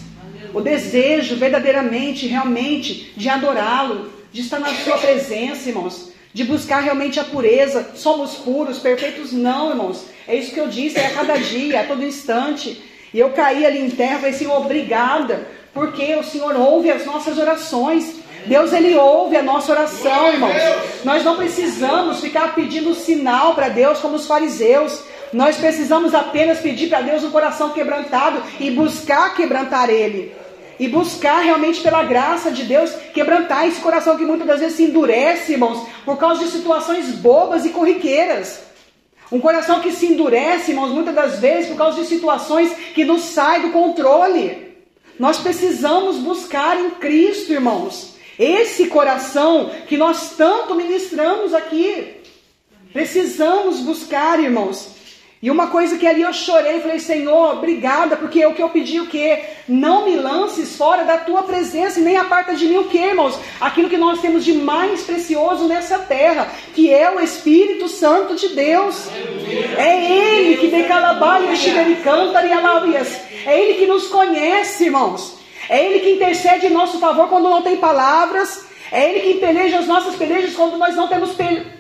O desejo verdadeiramente, realmente, de adorá-lo, de estar na sua presença, irmãos. De buscar realmente a pureza. Somos puros, perfeitos? Não, irmãos. É isso que eu disse, é a cada dia, a todo instante. E eu caí ali em terra e falei, Senhor, obrigada, porque o Senhor ouve as nossas orações. Deus, Ele ouve a nossa oração, irmãos. Nós não precisamos ficar pedindo sinal para Deus como os fariseus. Nós precisamos apenas pedir para Deus um coração quebrantado e buscar quebrantar Ele. E buscar realmente pela graça de Deus quebrantar esse coração que muitas das vezes se endurece, irmãos, por causa de situações bobas e corriqueiras. Um coração que se endurece, irmãos, muitas das vezes por causa de situações que nos saem do controle. Nós precisamos buscar em Cristo, irmãos, esse coração que nós tanto ministramos aqui. Precisamos buscar, irmãos. E uma coisa que ali eu chorei, falei, Senhor, obrigada, porque o que eu pedi o quê? Não me lances fora da tua presença e nem aparta de mim o quê, irmãos? Aquilo que nós temos de mais precioso nessa terra, que é o Espírito Santo de Deus. É Ele que decalabaia, canta e alabias. É Ele que nos conhece, irmãos. É Ele que intercede em nosso favor quando não tem palavras. É Ele que peleja as nossas pelejas quando nós não temos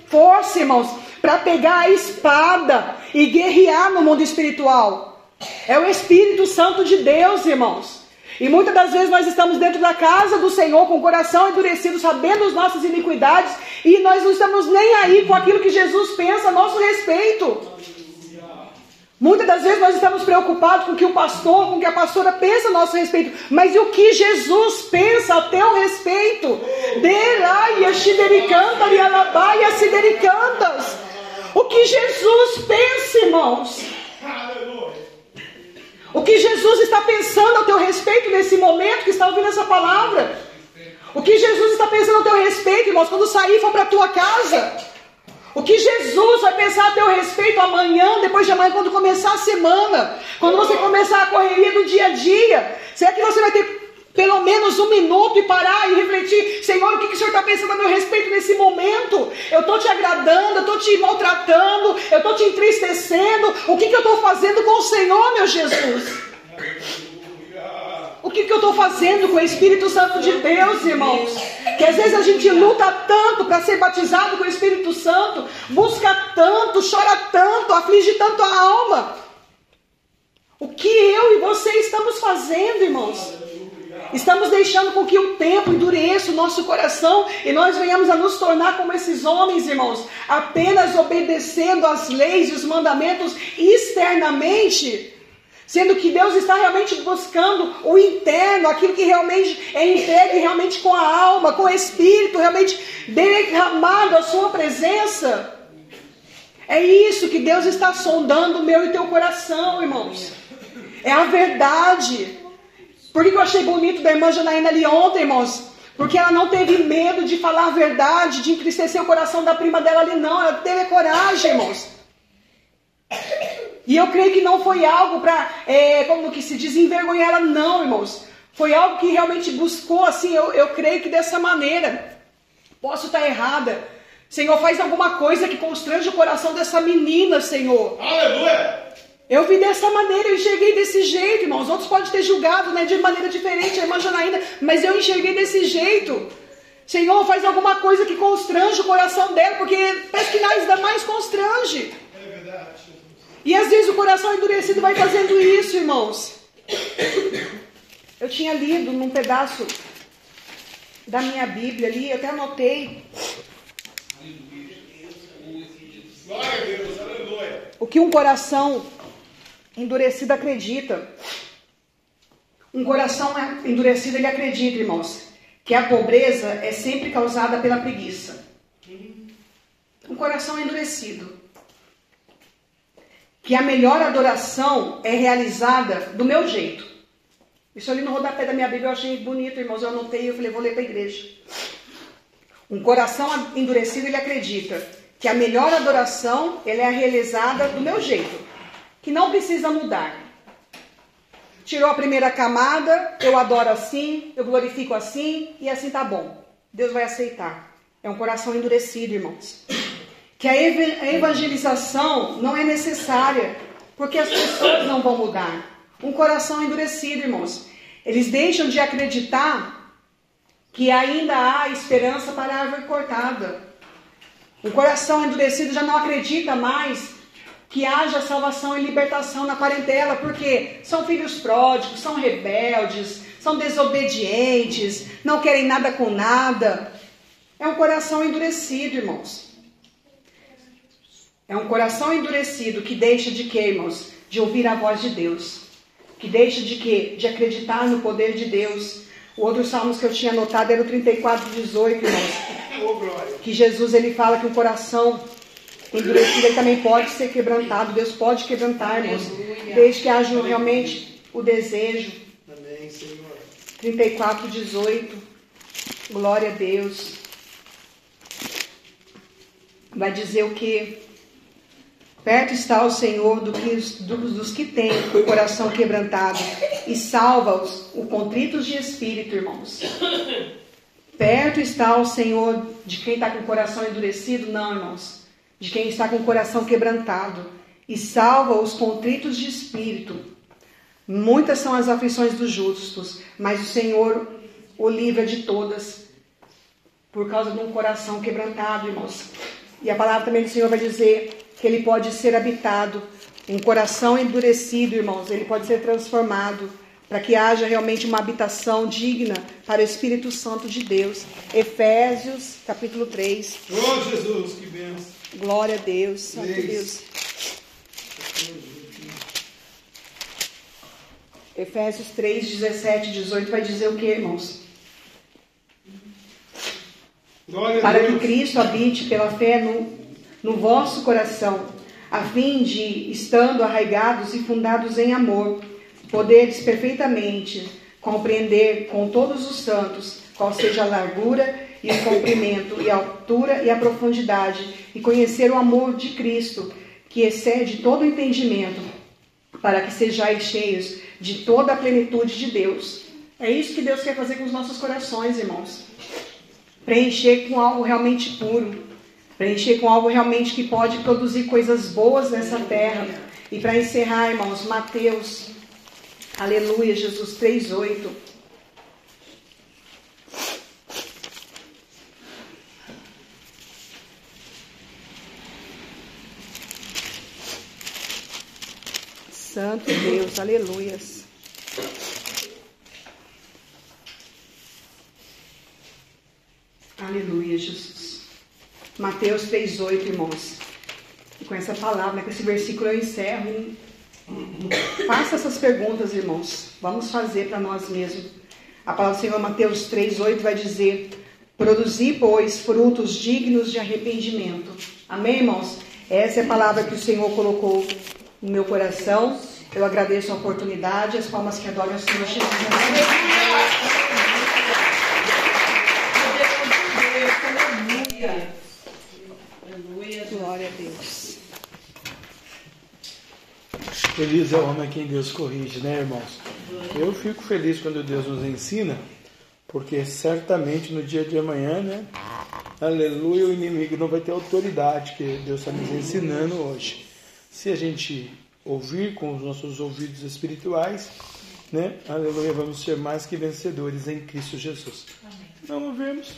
força, irmãos para pegar a espada e guerrear no mundo espiritual. É o Espírito Santo de Deus, irmãos. E muitas das vezes nós estamos dentro da casa do Senhor com o coração endurecido, sabendo as nossas iniquidades, e nós não estamos nem aí com aquilo que Jesus pensa a nosso respeito. Muitas das vezes nós estamos preocupados com o que o pastor, com o que a pastora pensa a nosso respeito. Mas e o que Jesus pensa a teu respeito? Deraia, xidericantas e alabaia, sidericantas. O que Jesus pensa, irmãos? O que Jesus está pensando a teu respeito nesse momento que está ouvindo essa palavra? O que Jesus está pensando a teu respeito, irmãos, quando sair for para a tua casa? O que Jesus vai pensar a teu respeito amanhã, depois de amanhã, quando começar a semana, quando você começar a correria do dia a dia? Será que você vai ter pelo menos um minuto e parar e refletir: Senhor, o que, que o Senhor está pensando a meu respeito nesse momento? Eu estou te agradando, eu estou te maltratando, eu estou te entristecendo. O que, que eu estou fazendo com o Senhor, meu Jesus? O que, que eu estou fazendo com o Espírito Santo de Deus, irmãos? Que às vezes a gente luta tanto para ser batizado com o Espírito Santo, busca tanto, chora tanto, aflige tanto a alma. O que eu e você estamos fazendo, irmãos? Estamos deixando com que o tempo endureça o nosso coração e nós venhamos a nos tornar como esses homens, irmãos, apenas obedecendo às leis e os mandamentos externamente, sendo que Deus está realmente buscando o interno, aquilo que realmente é entregue realmente com a alma, com o espírito, realmente derramado a sua presença. É isso que Deus está sondando o meu e teu coração, irmãos. É a verdade. Por que eu achei bonito da irmã Janaína ali ontem, irmãos? Porque ela não teve medo de falar a verdade, de entristecer o coração da prima dela ali, não. Ela teve coragem, irmãos. E eu creio que não foi algo para, é, como que se diz, envergonhar ela, não, irmãos. Foi algo que realmente buscou, assim, eu, eu creio que dessa maneira. Posso estar errada. Senhor, faz alguma coisa que constrange o coração dessa menina, Senhor. Aleluia! Eu vi dessa maneira, eu enxerguei desse jeito, irmãos. Outros podem ter julgado né, de maneira diferente, a irmã Janaína, mas eu enxerguei desse jeito. Senhor, faz alguma coisa que constrange o coração dela, porque parece que ainda mais constrange. É verdade. E às vezes o coração endurecido vai fazendo isso, irmãos. Eu tinha lido num pedaço da minha Bíblia ali, eu até anotei o que um coração endurecido acredita. Um coração endurecido, ele acredita, irmãos, que a pobreza é sempre causada pela preguiça. Um coração endurecido. Que a melhor adoração é realizada do meu jeito. Isso ali no rodapé da minha Bíblia eu achei bonito, irmãos. Eu anotei e eu falei, vou ler para a igreja. Um coração endurecido, ele acredita que a melhor adoração ele é realizada do meu jeito, que não precisa mudar. Tirou a primeira camada, eu adoro assim, eu glorifico assim e assim tá bom. Deus vai aceitar. É um coração endurecido, irmãos. Que a eva- a evangelização não é necessária, porque as pessoas não vão mudar. Um coração endurecido, irmãos. Eles deixam de acreditar que ainda há esperança para a árvore cortada. O coração endurecido já não acredita mais que haja salvação e libertação na parentela, porque são filhos pródigos, são rebeldes, são desobedientes, não querem nada com nada. É um coração endurecido, irmãos. É um coração endurecido que deixa de quê, irmãos? De ouvir a voz de Deus. Que deixa de quê? De acreditar no poder de Deus. O outro salmo que eu tinha anotado era o 34, 18, irmãos glória. que Jesus ele fala que o coração endurecido ele também pode ser quebrantado. Deus pode quebrantar, irmãos, desde que haja realmente o desejo. Amém, Senhor. 34, 18. Glória a Deus. Vai dizer o que? Perto está o Senhor do que, os- dos, dos que têm o coração quebrantado e salva-os, o contritos de espírito, irmãos. Perto está o Senhor de quem está com o coração endurecido? Não, irmãos. De quem está com o coração quebrantado. E salva os contritos de espírito. Muitas são as aflições dos justos, mas o Senhor o livra de todas. Por causa de um coração quebrantado, irmãos. E a palavra também do Senhor vai dizer que ele pode ser habitado. Um coração endurecido, irmãos, ele pode ser transformado para que haja realmente uma habitação digna para o Espírito Santo de Deus. Efésios, capítulo 3. Ô, Jesus, que benção. Glória a Deus, Santo. Deus. Efésios 3, 17 e 18 vai dizer o que, irmãos? Glória Para que. Cristo habite pela fé no, no vosso coração, a fim de, estando arraigados e fundados em amor, poderes perfeitamente compreender com todos os santos qual seja a largura e o comprimento e a altura e a profundidade e conhecer o amor de Cristo que excede todo entendimento para que sejais cheios de toda a plenitude de Deus. É isso que Deus quer fazer com os nossos corações, irmãos. Preencher com algo realmente puro. Preencher com algo realmente que pode produzir coisas boas nessa terra. E para encerrar, irmãos, Mateus, aleluia, Jesus 3,8. Santo Deus, aleluias. Aleluia, Jesus. Mateus 3,8, irmãos. E com essa palavra, com esse versículo eu encerro. Faça essas perguntas, irmãos. Vamos fazer para nós mesmos. A palavra do Senhor, Mateus 3,8, vai dizer: Produzi, pois, frutos dignos de arrependimento. Amém, irmãos? Essa é a palavra que o Senhor colocou no meu coração. Eu agradeço a oportunidade, as palmas que adoram ao Senhor Jesus. Aleluia. Glória a Deus. Feliz é o homem a quem Deus corrige, né, irmãos? Eu fico feliz quando Deus nos ensina, porque certamente no dia de amanhã, né? Aleluia, o inimigo não vai ter autoridade que Deus está nos ensinando hoje. Se a gente ouvir com os nossos ouvidos espirituais, né? Aleluia, vamos ser mais que vencedores em Cristo Jesus. Não ouvirmos,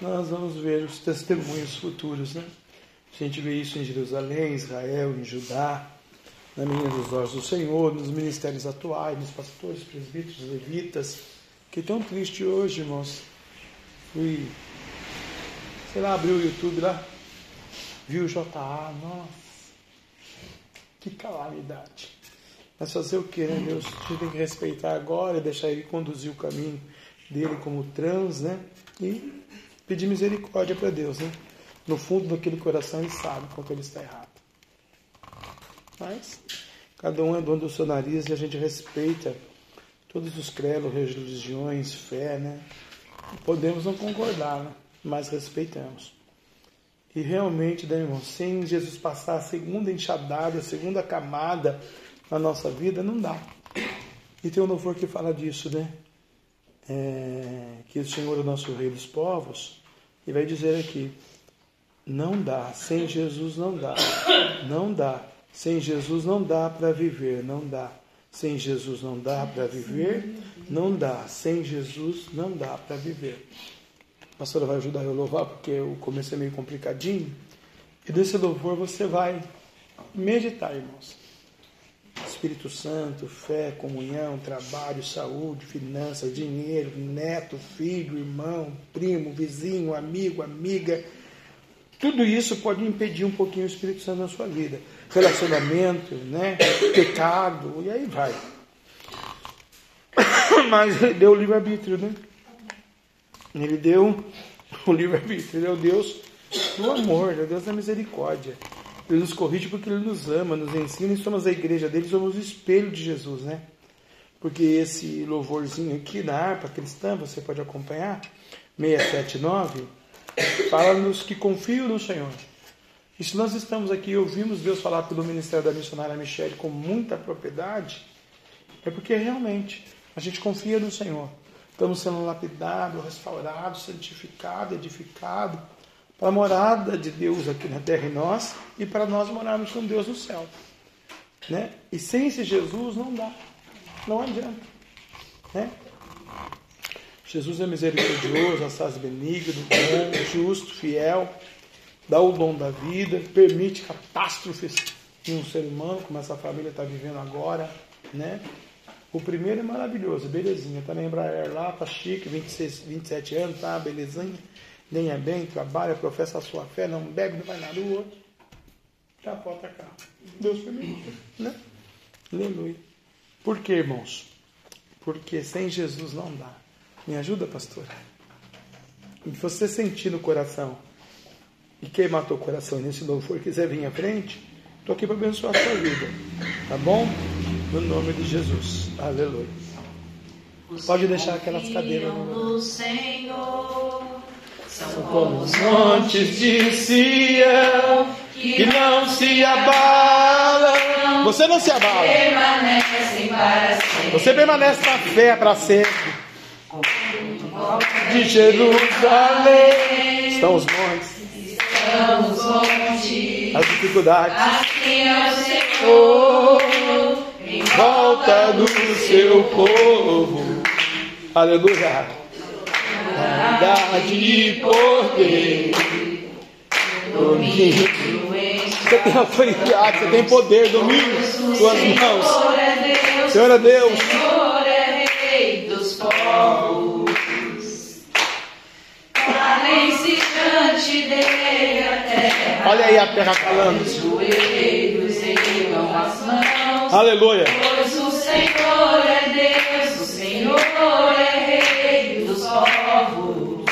nós vamos ver os testemunhos futuros, né? A gente vê isso em Jerusalém, Israel, em Judá, na menina dos olhos do Senhor, nos ministérios atuais, nos pastores, presbíteros, levitas. Que tão triste hoje, irmãos. Fui, sei lá, abriu o YouTube lá, viu o JA, nossa, que calamidade. Mas fazer o que, né, Deus? Gente tem que respeitar agora e deixar ele conduzir o caminho dele como trans, né? E pedir misericórdia para Deus, né? No fundo daquele coração ele sabe quanto ele está errado. Mas cada um é dono do seu nariz e a gente respeita todos os credos, religiões, fé, né? Podemos não concordar, né? mas respeitamos. E realmente, né, irmão, sem Jesus passar a segunda enxadada, a segunda camada na nossa vida, não dá. E tem um louvor que fala disso, né? É, que o Senhor é o nosso Rei dos povos, e vai dizer aqui: não dá, sem Jesus não dá, não dá, sem Jesus não dá para viver, não dá, sem Jesus não dá para viver, não dá, sem Jesus não dá para viver. A pastora vai ajudar eu a louvar porque o começo é meio complicadinho, e desse louvor você vai meditar, irmãos. Espírito Santo, fé, comunhão, trabalho, saúde, finanças, dinheiro, neto, filho, irmão, primo, vizinho, amigo, amiga. Tudo isso pode impedir um pouquinho o Espírito Santo na sua vida. Relacionamento, né? pecado, e aí vai. Mas deu o livre-arbítrio, né? Ele deu o livre-arbítrio. Ele é o Deus do amor, ele é o Deus da misericórdia. Ele nos corrige porque Ele nos ama, nos ensina e somos a igreja dele, somos o espelho de Jesus, né? Porque esse louvorzinho aqui da harpa cristã, você pode acompanhar, 679, fala-nos que confiam no Senhor. E se nós estamos aqui e ouvimos Deus falar pelo ministério da missionária Michelle com muita propriedade, é porque realmente a gente confia no Senhor. Estamos sendo lapidados, restaurados, santificados, edificados para a morada de Deus aqui na terra em nós e para nós morarmos com Deus no céu. Né? E sem esse Jesus não dá, não adianta. Né? Jesus é misericordioso, assaz benigno, bom, justo, fiel, dá o dom da vida, permite catástrofes em um ser humano, como essa família está vivendo agora. Né? O primeiro é maravilhoso, belezinha, tá na Embraer lá, tá chique, 26, 27 anos, tá belezinha nem é bem, trabalha, professa a sua fé, não bebe, não vai na rua, capota carro. Deus permitiu, né? Aleluia. Por quê, irmãos? Porque sem Jesus não dá. Me ajuda, pastora? E você sentir no coração e quem matou o coração nesse louvor quiser vir à frente, estou aqui para abençoar a sua vida. Tá bom? No nome de Jesus. Aleluia. Pode deixar aquelas cadeiras. No Senhor. São como os montes de Sião, que não se abalam, Você não se abala. Você permanece na fé para sempre. De Jerusalém estão os montes, as dificuldades. assim é o Senhor, em volta do seu povo. Aleluia. Verdade e poder. Domínio. Você tem autoridade, você tem poder, domínio. Suas mãos. Senhor é Deus, Senhor é Deus. Senhor é Rei dos povos. Calem-se diante dele a terra, Olha aí a terra calando. joelhos ergam as mãos. Aleluia. Pois o Senhor é Deus, o Senhor é Rei dos povos.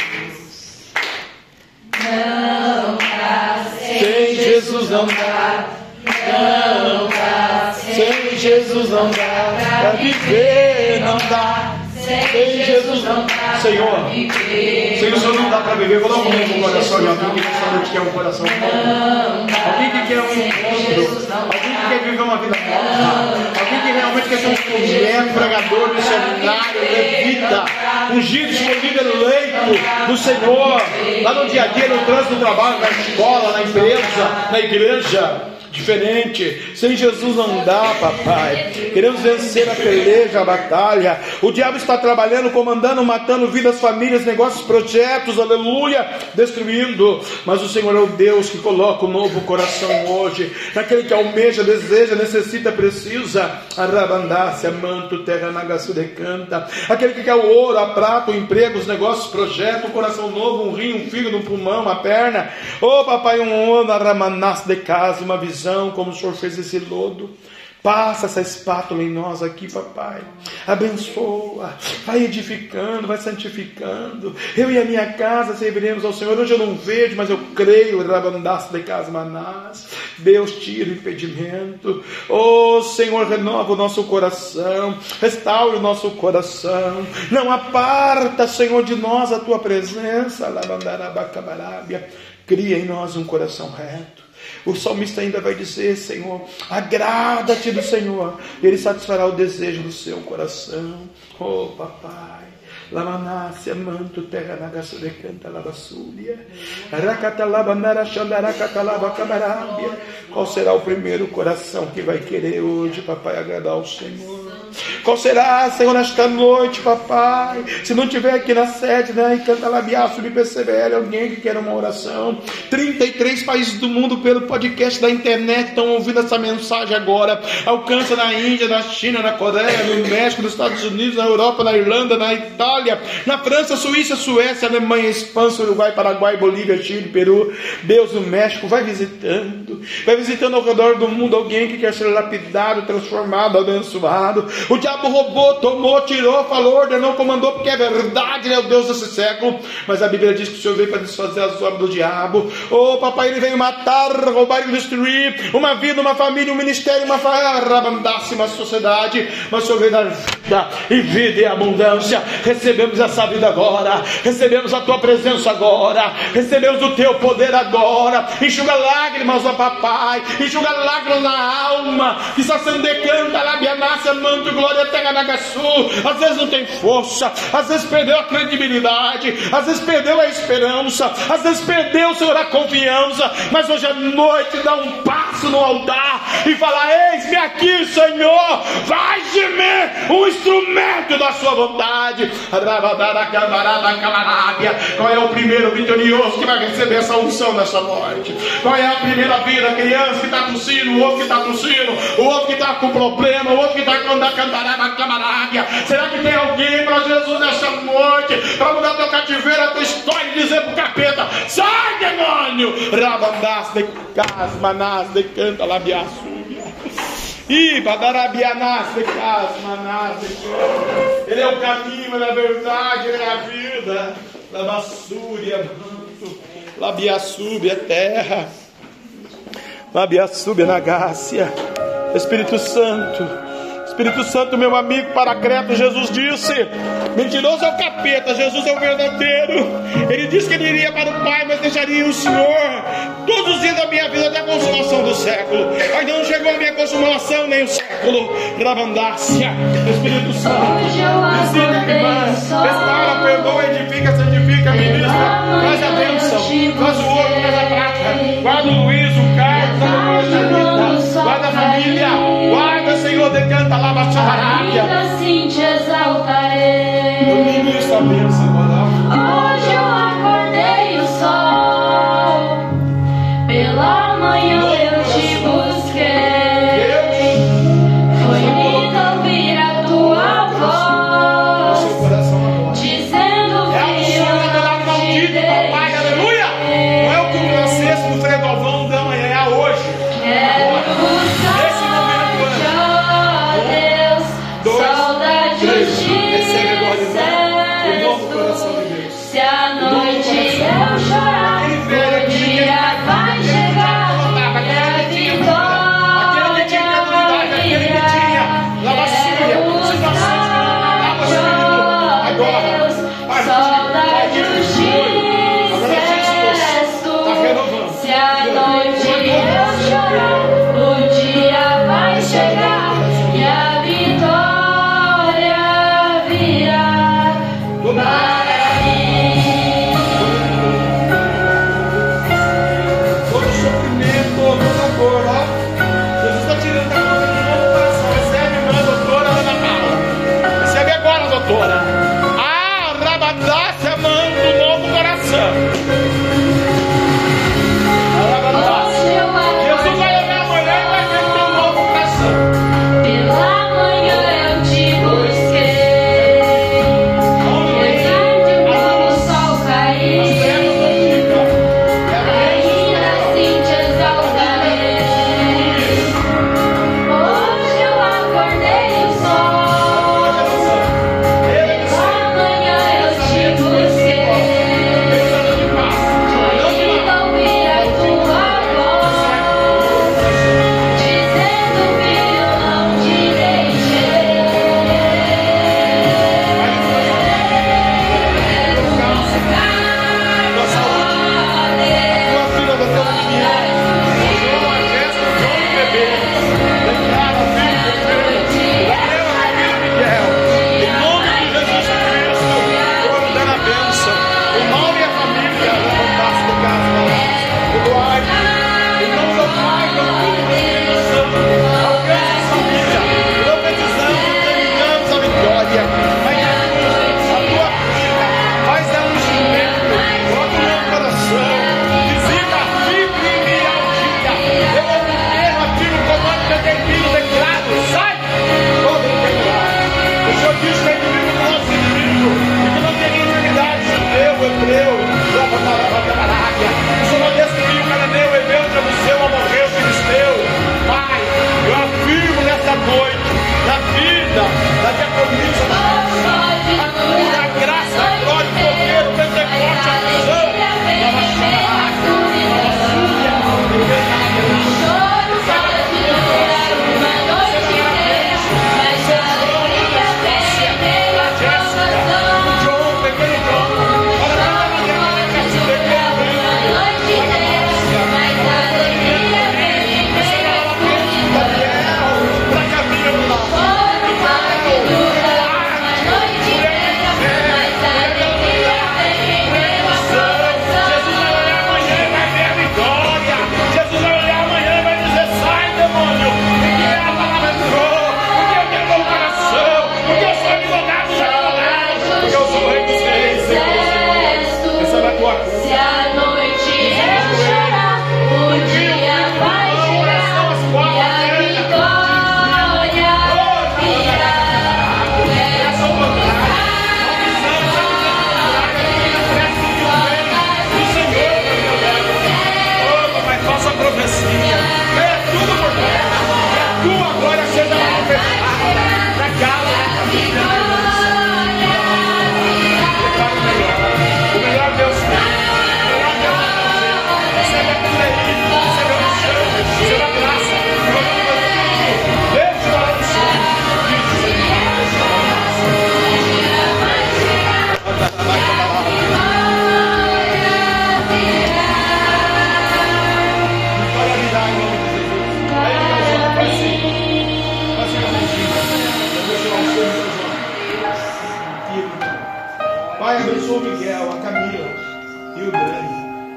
Não dá Sem Jesus não dá. não dá Sem Jesus não dá. Pra viver não dá. Sem Jesus não dá. Senhor. Sem o Senhor não dá para viver. Coloca um no coração de alguém que noite quer um coração. Alguém que quer um encontro. Alguém que quer viver uma vida nova. Alguém que realmente quer ser um instrumento, pregador, missionário, levita. Ungido, escolhido, eleito do Senhor. Lá no dia a dia, no trânsito do trabalho, na escola, na empresa, na igreja diferente. Sem Jesus não dá, papai. Queremos vencer a peleja, a batalha. O diabo está trabalhando, comandando, matando vidas, famílias, negócios, projetos, aleluia, destruindo. Mas o Senhor é o Deus que coloca o novo coração hoje. Naquele que almeja, deseja, necessita, precisa. Arabandácia, manto, terra, nagaçu, decanta. Aquele que quer o ouro, a prata, o emprego, os negócios, projeto, um coração novo, um rim, um fígado, um pulmão, uma perna. Ô papai, um ono, aramanas de casa, uma visão, como o Senhor fez esse lodo. Passa essa espátula em nós aqui, papai. Abençoa. Vai edificando, vai santificando. Eu e a minha casa serviremos ao Senhor. Hoje eu não vejo, mas eu creio. Rabandaço de casa manás. Deus tira o impedimento. Oh Senhor, renova o nosso coração. Restaure o nosso coração. Não aparta, Senhor, de nós a tua presença. Cria em nós um coração reto. O salmista ainda vai dizer: Senhor, agrada-te do Senhor, Ele satisfará o desejo do seu coração. Oh, papai. Lamanácia, manto, terra, nagaçu, decanta, labassúria. Racatalabanara, xandaracatalaба, camarábia. Qual será o primeiro coração que vai querer hoje, papai, agradar ao Senhor? Qual será, Senhor, nesta noite, papai? Se não tiver aqui na sede, né? Em Cantalabiaço, de PCBL, alguém que quer uma oração. 33 países do mundo pelo podcast da internet estão ouvindo essa mensagem agora. Alcança na Índia, na China, na Coreia, no México, nos Estados Unidos, na Europa, na Irlanda, na Itália, na França, Suíça, Suécia, Alemanha, Espanha, Uruguai, Paraguai, Bolívia, Chile, Peru, Deus no México. Vai visitando, vai visitando ao redor do mundo alguém que quer ser lapidado, transformado, abençoado. O diabo roubou, tomou, tirou, falou, ordenou, comandou, porque é verdade, ele é o Deus desse século. Mas a Bíblia diz que o Senhor veio para desfazer as obras do diabo. Oh, papai, ele veio matar, roubar e destruir uma vida, uma família, um ministério, uma rabandasse, uma sociedade. Mas o Senhor veio dar vida e vida e abundância. Recebemos essa vida agora, recebemos a tua presença agora, recebemos o teu poder agora. Enxuga lágrimas, ó papai, enxuga lágrimas na alma, que está sendo decanta, labianácia, manto, glória, terra, nagaçu. Às vezes não tem força, às vezes perdeu a credibilidade, às vezes perdeu a esperança, às vezes perdeu, Senhor, a confiança. Mas hoje à noite dá um passo no altar e fala: Eis-me aqui, Senhor, faz de mim um instrumento da sua vontade. Qual é o primeiro vitorioso que vai receber essa unção nessa noite? Qual é a primeira vida? Criança que está tossindo, o outro que está tossindo, o outro que está com problema, o outro que está cantaraba camarábia. Será que tem alguém para Jesus nessa noite? Para mudar teu cativeiro, a tua história e dizer pro capeta: sai, demônio! Rabandás de casmanás de canta. Ih. Ele é o caminho, ele é a verdade, ele é a vida. Labassúria, manto. Labiaçúbia, terra. Labiaçúbia, nagácia. Espírito Santo. Espírito Santo, meu amigo paracreto, Jesus disse: Mentiroso é o capeta, Jesus é o verdadeiro. Ele disse que ele iria para o Pai, mas deixaria o Senhor todos os dias da minha vida até a consumação do século. Ainda não chegou a minha consumação, nem o século. Rabandácia, Espírito Santo. Hoje eu Visita, acordei irmã. só. Restaura, perdoa, edifica, santifica, ministra. Traz a bênção, traz o ouro, traz a prata. Guarda o Luiz, o Carlos, a. Guarda a família. Senhor, decanta lá. Ainda assim te exaltarei. A bênção,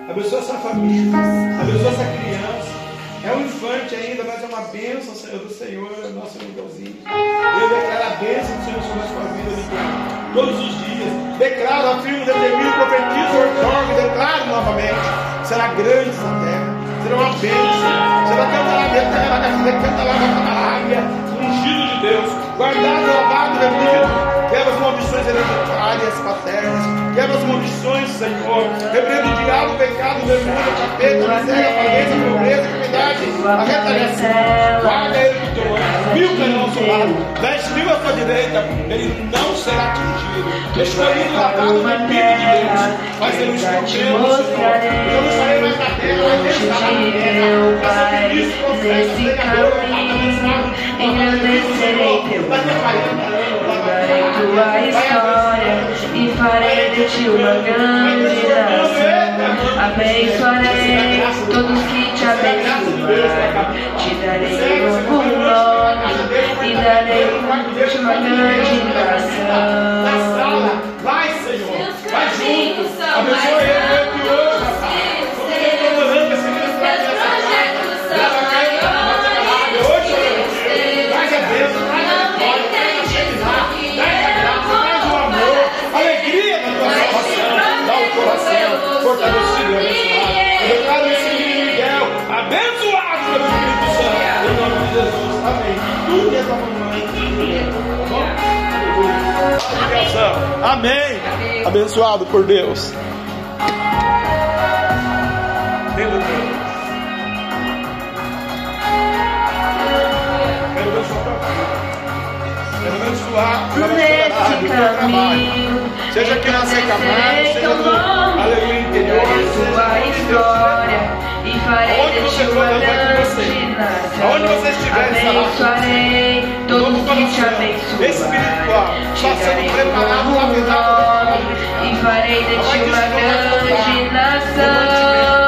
Abençoa essa família. Abençoa essa criança. É um infante ainda, mas é uma bênção, Senhor, do Senhor, nosso Miguelzinho. Eu declaro a bênção do Senhor sobre a sua vida. Todos os dias. Declaro, afirmo, determino, profetizo, ortorgo, declaro novamente. Será grande essa terra. Será uma bênção. Será cantará dentro da casa, canta lá na área. Ungido de Deus. Guardado, lavado, remido. Quebra as maldições hereditárias, paternas. Quebra as maldições, Senhor. Repreendo o diabo, o pecado, o demônio, o capeta, a miséria, a falência, a pobreza, a enfermidade, a retaliação. Guarda ele com teu anjo. Mil cairão ao seu lado. Dez mil à sua direita. Ele não será atingido. Escolhido, lavado, remido de Deus. Mas eu estou vendo, Senhor. Eu não estarei mais na terra, mas Deus estará na terra. Vai ser ministro, profeta, pregador, abençoado. Engrandecerei teu Mudarei tua e farei de ti uma grande nação. Abençoarei todos que te abençoarem. Te darei um novo nome e darei uma grande Na nação. vai, Senhor. Vai junto. Abençoa ele, coração fortalecido e abençoado. Eu declaro esse menino Miguel, abençoado pelo Espírito Santo. Em nome de Jesus. Amém. Tu que és a mamãe. Tá bom? Amém. Abençoado por Deus. Vem, O Nesse caminho, Seja aqui na Seca Mar, engrandecerei seja nome, Aleluia Interior, tua seja história e farei Aonde de você for, Deus vai com você. Aonde você estiver. Abençoarei todos que te abençoarem. espiritual, está sendo preparado, novo lapidado, nome e farei de ti uma grande nação.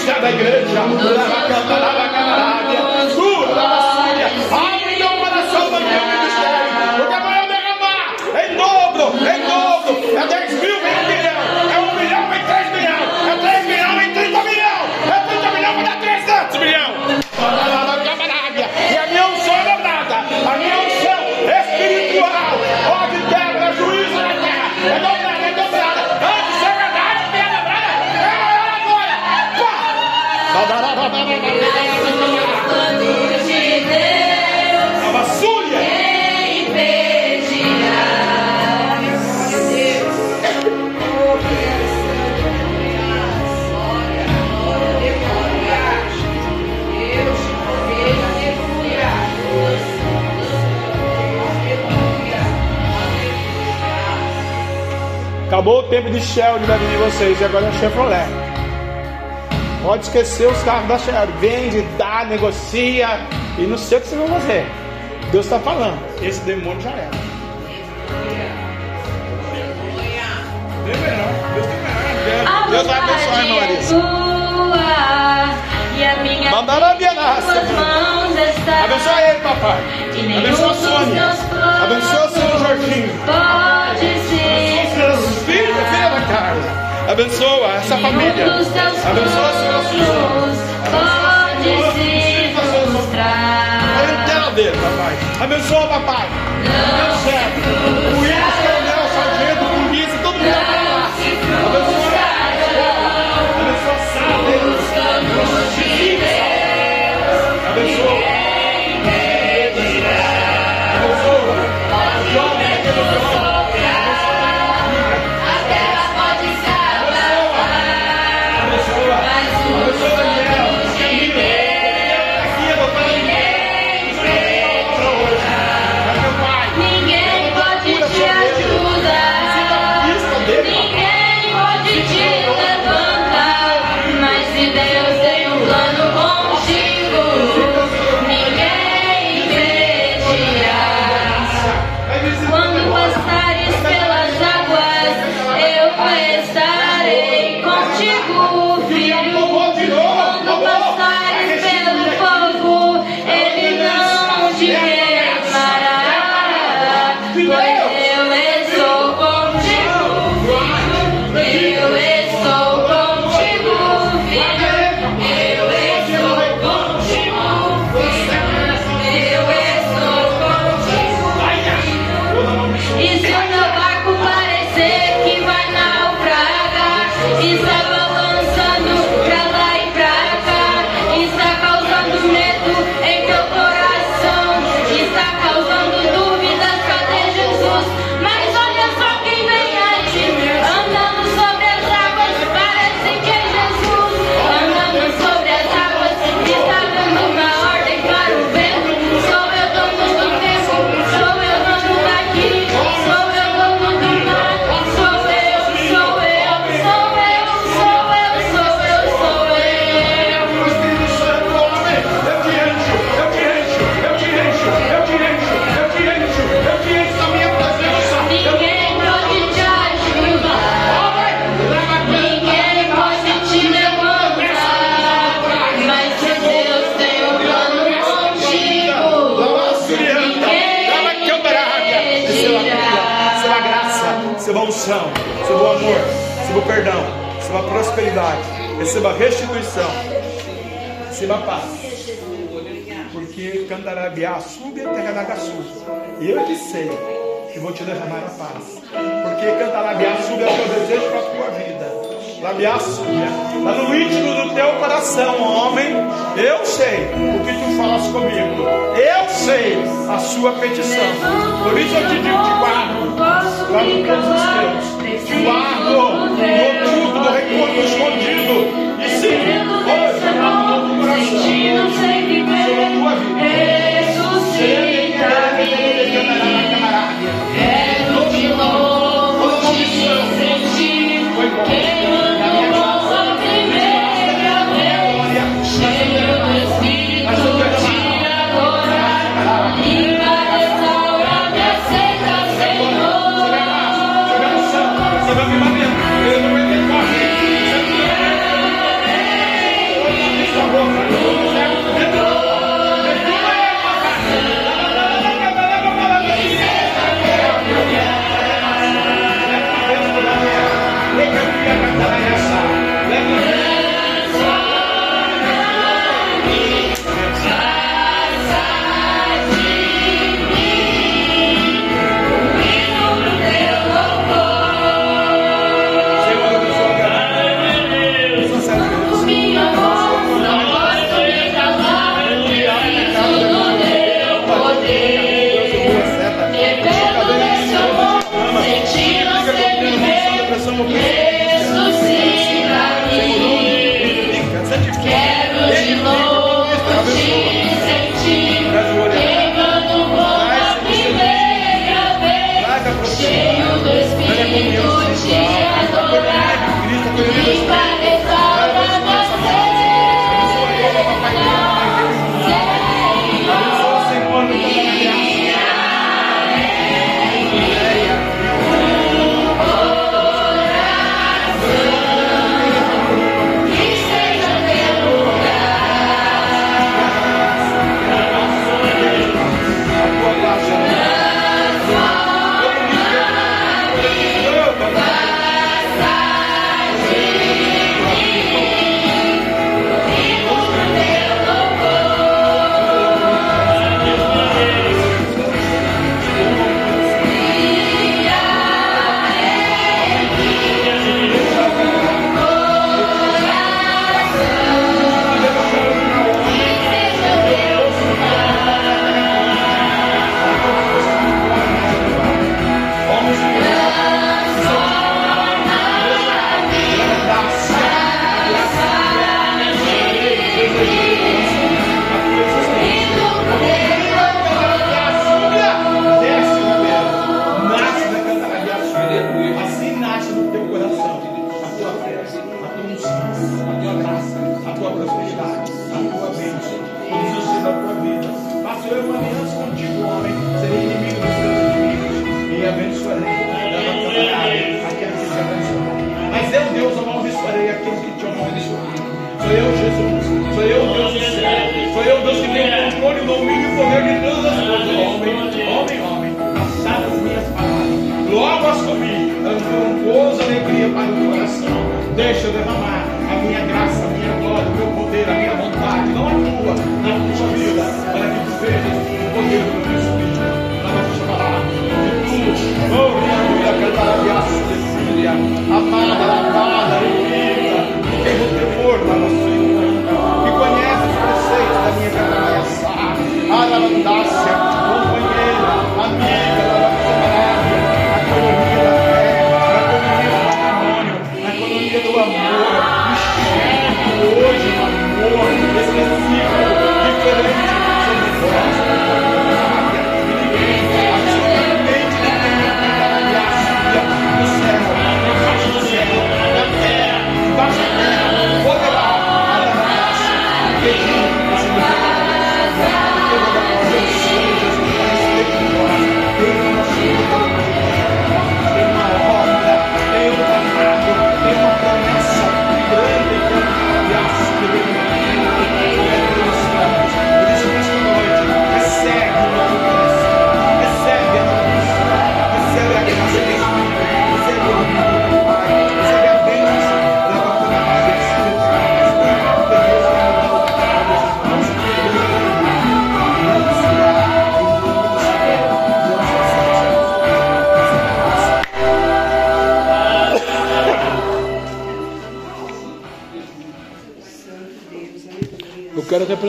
ministra da igreja. Abre teu coração para o teu. Porque amanhã derramar em dobro, em dobro. É 10 mil, é um milhão. É um Acabou o tempo de Shell de de vocês e agora é Chevrolet. Pode esquecer os carros da Chevrolet. Vende, dá, negocia. E não sei o que você vai fazer. Deus está falando. Esse demônio já era. Deus vai abençoar, irmã Larissa. E a minha Mandaram a minha. Abençoa ele, papai. Abençoa a Sônia. Abençoa o Senhor Jorginho. Pode Abençoa essa família. Abençoa os seus filhos. Pode se mostrar. Entenda, papai. Abençoa, papai. Meu chefe.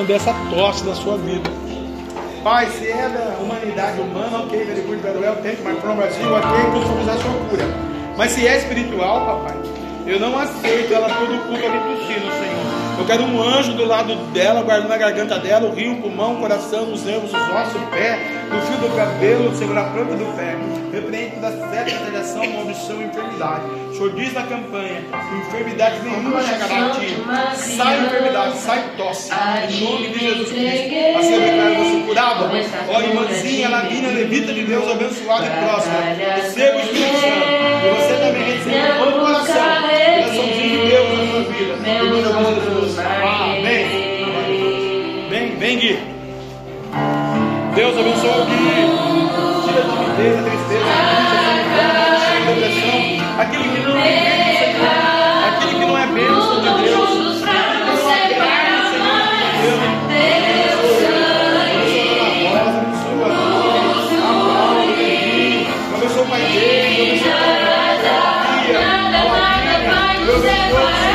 Repreender essa tosse da sua vida. Pai, se é da humanidade humana, ok, very good, very well, thank my from Brasil, ok, tudo sobre sua cura. Mas se é espiritual, papai, eu não aceito ela todo culto ali tossindo, Senhor. Eu quero um anjo do lado dela, guardando a garganta dela, o rio, o pulmão, o coração, os nervos, os ossos, o pé, o fio do cabelo, Senhor, a planta do pé. Repreende toda seta, radiação, maldição e enfermidade. O Senhor diz na campanha: enfermidade nenhuma chegará a ti. Sai enfermidade, sai tosse. Em nome de Jesus Cristo. Eu declaro você curada. Ó irmãzinha, Lavínia, levita de Deus, abençoada e próspera. Receba o Espírito Santo. E você também receba todo o coração. De Deus na sua vida. Em nome de Jesus. Amém. Vem, vem, Gui. Deus abençoe o Gui. Tira a timidez, a tristeza, a depressão. Aquele que não é bênção. Aquele que não é bênção de Deus. Pai dele, vai nos abençoa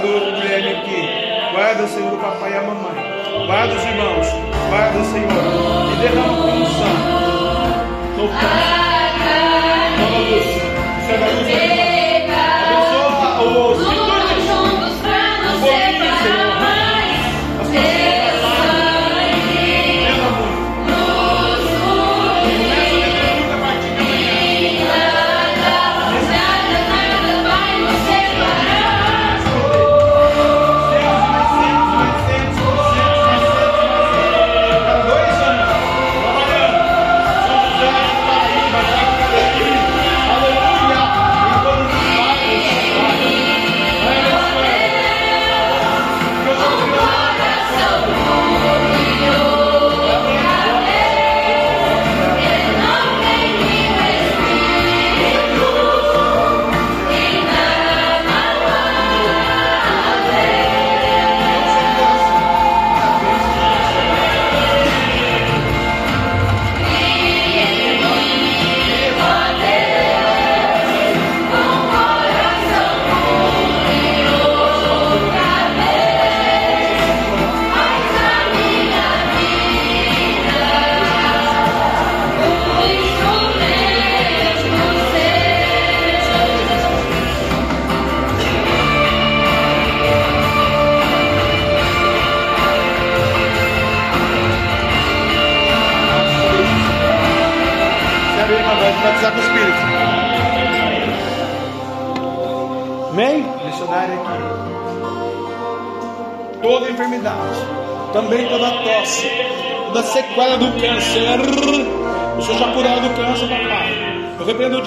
Guarda o Guilherme aqui. Guarda, Senhor, o papai e a mamãe. Guarda os irmãos. Guarda, Senhor. E derrama a unção. No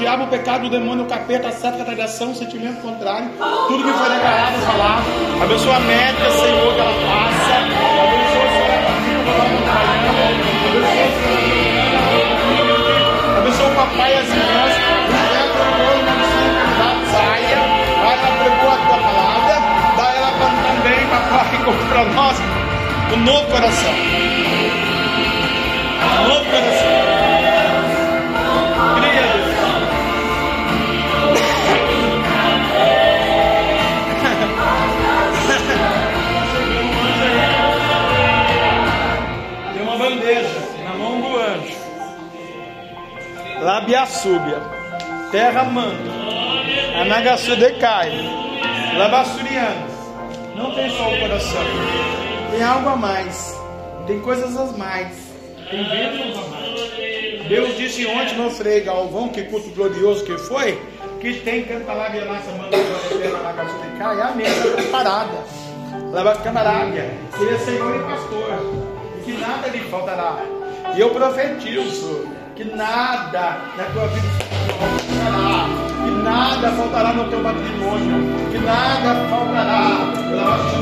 diabo, o pecado, o demônio, o capeta, a seta, a radiação, o sentimento contrário, tudo que foi declarado, falado. Abençoa a médica, Senhor, que ela faça. Abençoa o a família, que ela trabalhando. Abençoa o o papai e as irmãs. O. Dá ela também, papai, como para nós. Um novo coração. Abiaçúbia, Terra manda, Anagaçu decai, Labassurianos. Não tem só o coração, tem algo a mais, tem coisas a mais, tem ventos a mais. Deus disse ontem, no freio Galvão, que culto glorioso que foi, que tem cantalábia massa, manda a Anagaçu decai, é a mesa preparada. Lava a ele é Senhor e pastor, e que nada lhe faltará. E eu profetizo que nada na tua vida faltará, que nada faltará no teu matrimônio, que nada faltará na nossa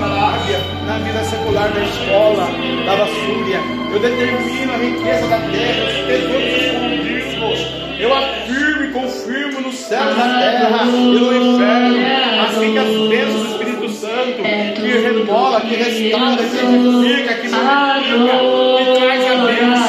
na vida secular da escola, da basúria. Eu determino a riqueza da terra, os tesouros. Eu afirmo e confirmo no céu, na terra e no inferno, assim que as bênçãos do Espírito Santo, que remola, que restaura, que edifica, que santifica, que traz a bênção.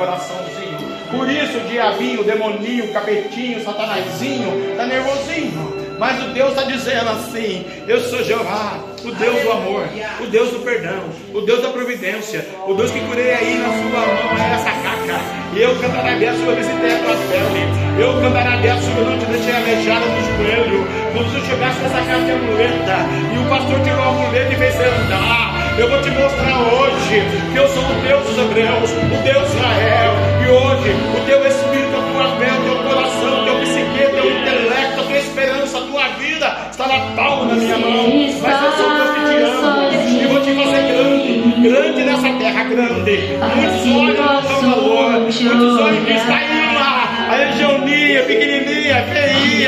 coraçãozinho. Por isso o diabinho, o demoninho, o capetinho, o satanazinho, está nervosinho. Mas o Deus está dizendo assim: Eu sou Jeová, o Deus do amor, o Deus do perdão, o Deus da providência, o Deus que curei aí na sua mão, essa caca. E eu cantarei a sua visitei a tua pele. Eu cantarei a sua, não te deixei aleijada no joelho. Quando tu chegasse nessa casa de muleta, e o pastor tirou a muleta e fez andar. Eu vou te mostrar hoje que eu sou o Deus dos Hebreus, o Deus de Israel. E hoje, o teu espírito, a tua fé, o teu coração, o teu psique, o teu intelecto, a tua esperança, a tua vida está na palma da minha mão. Mas eu sou o Deus que te amo e vou te fazer grande, grande nessa terra grande. Muitos olhos não dão valor, muitos olhos que está aí lá, a legionia, pequenininha,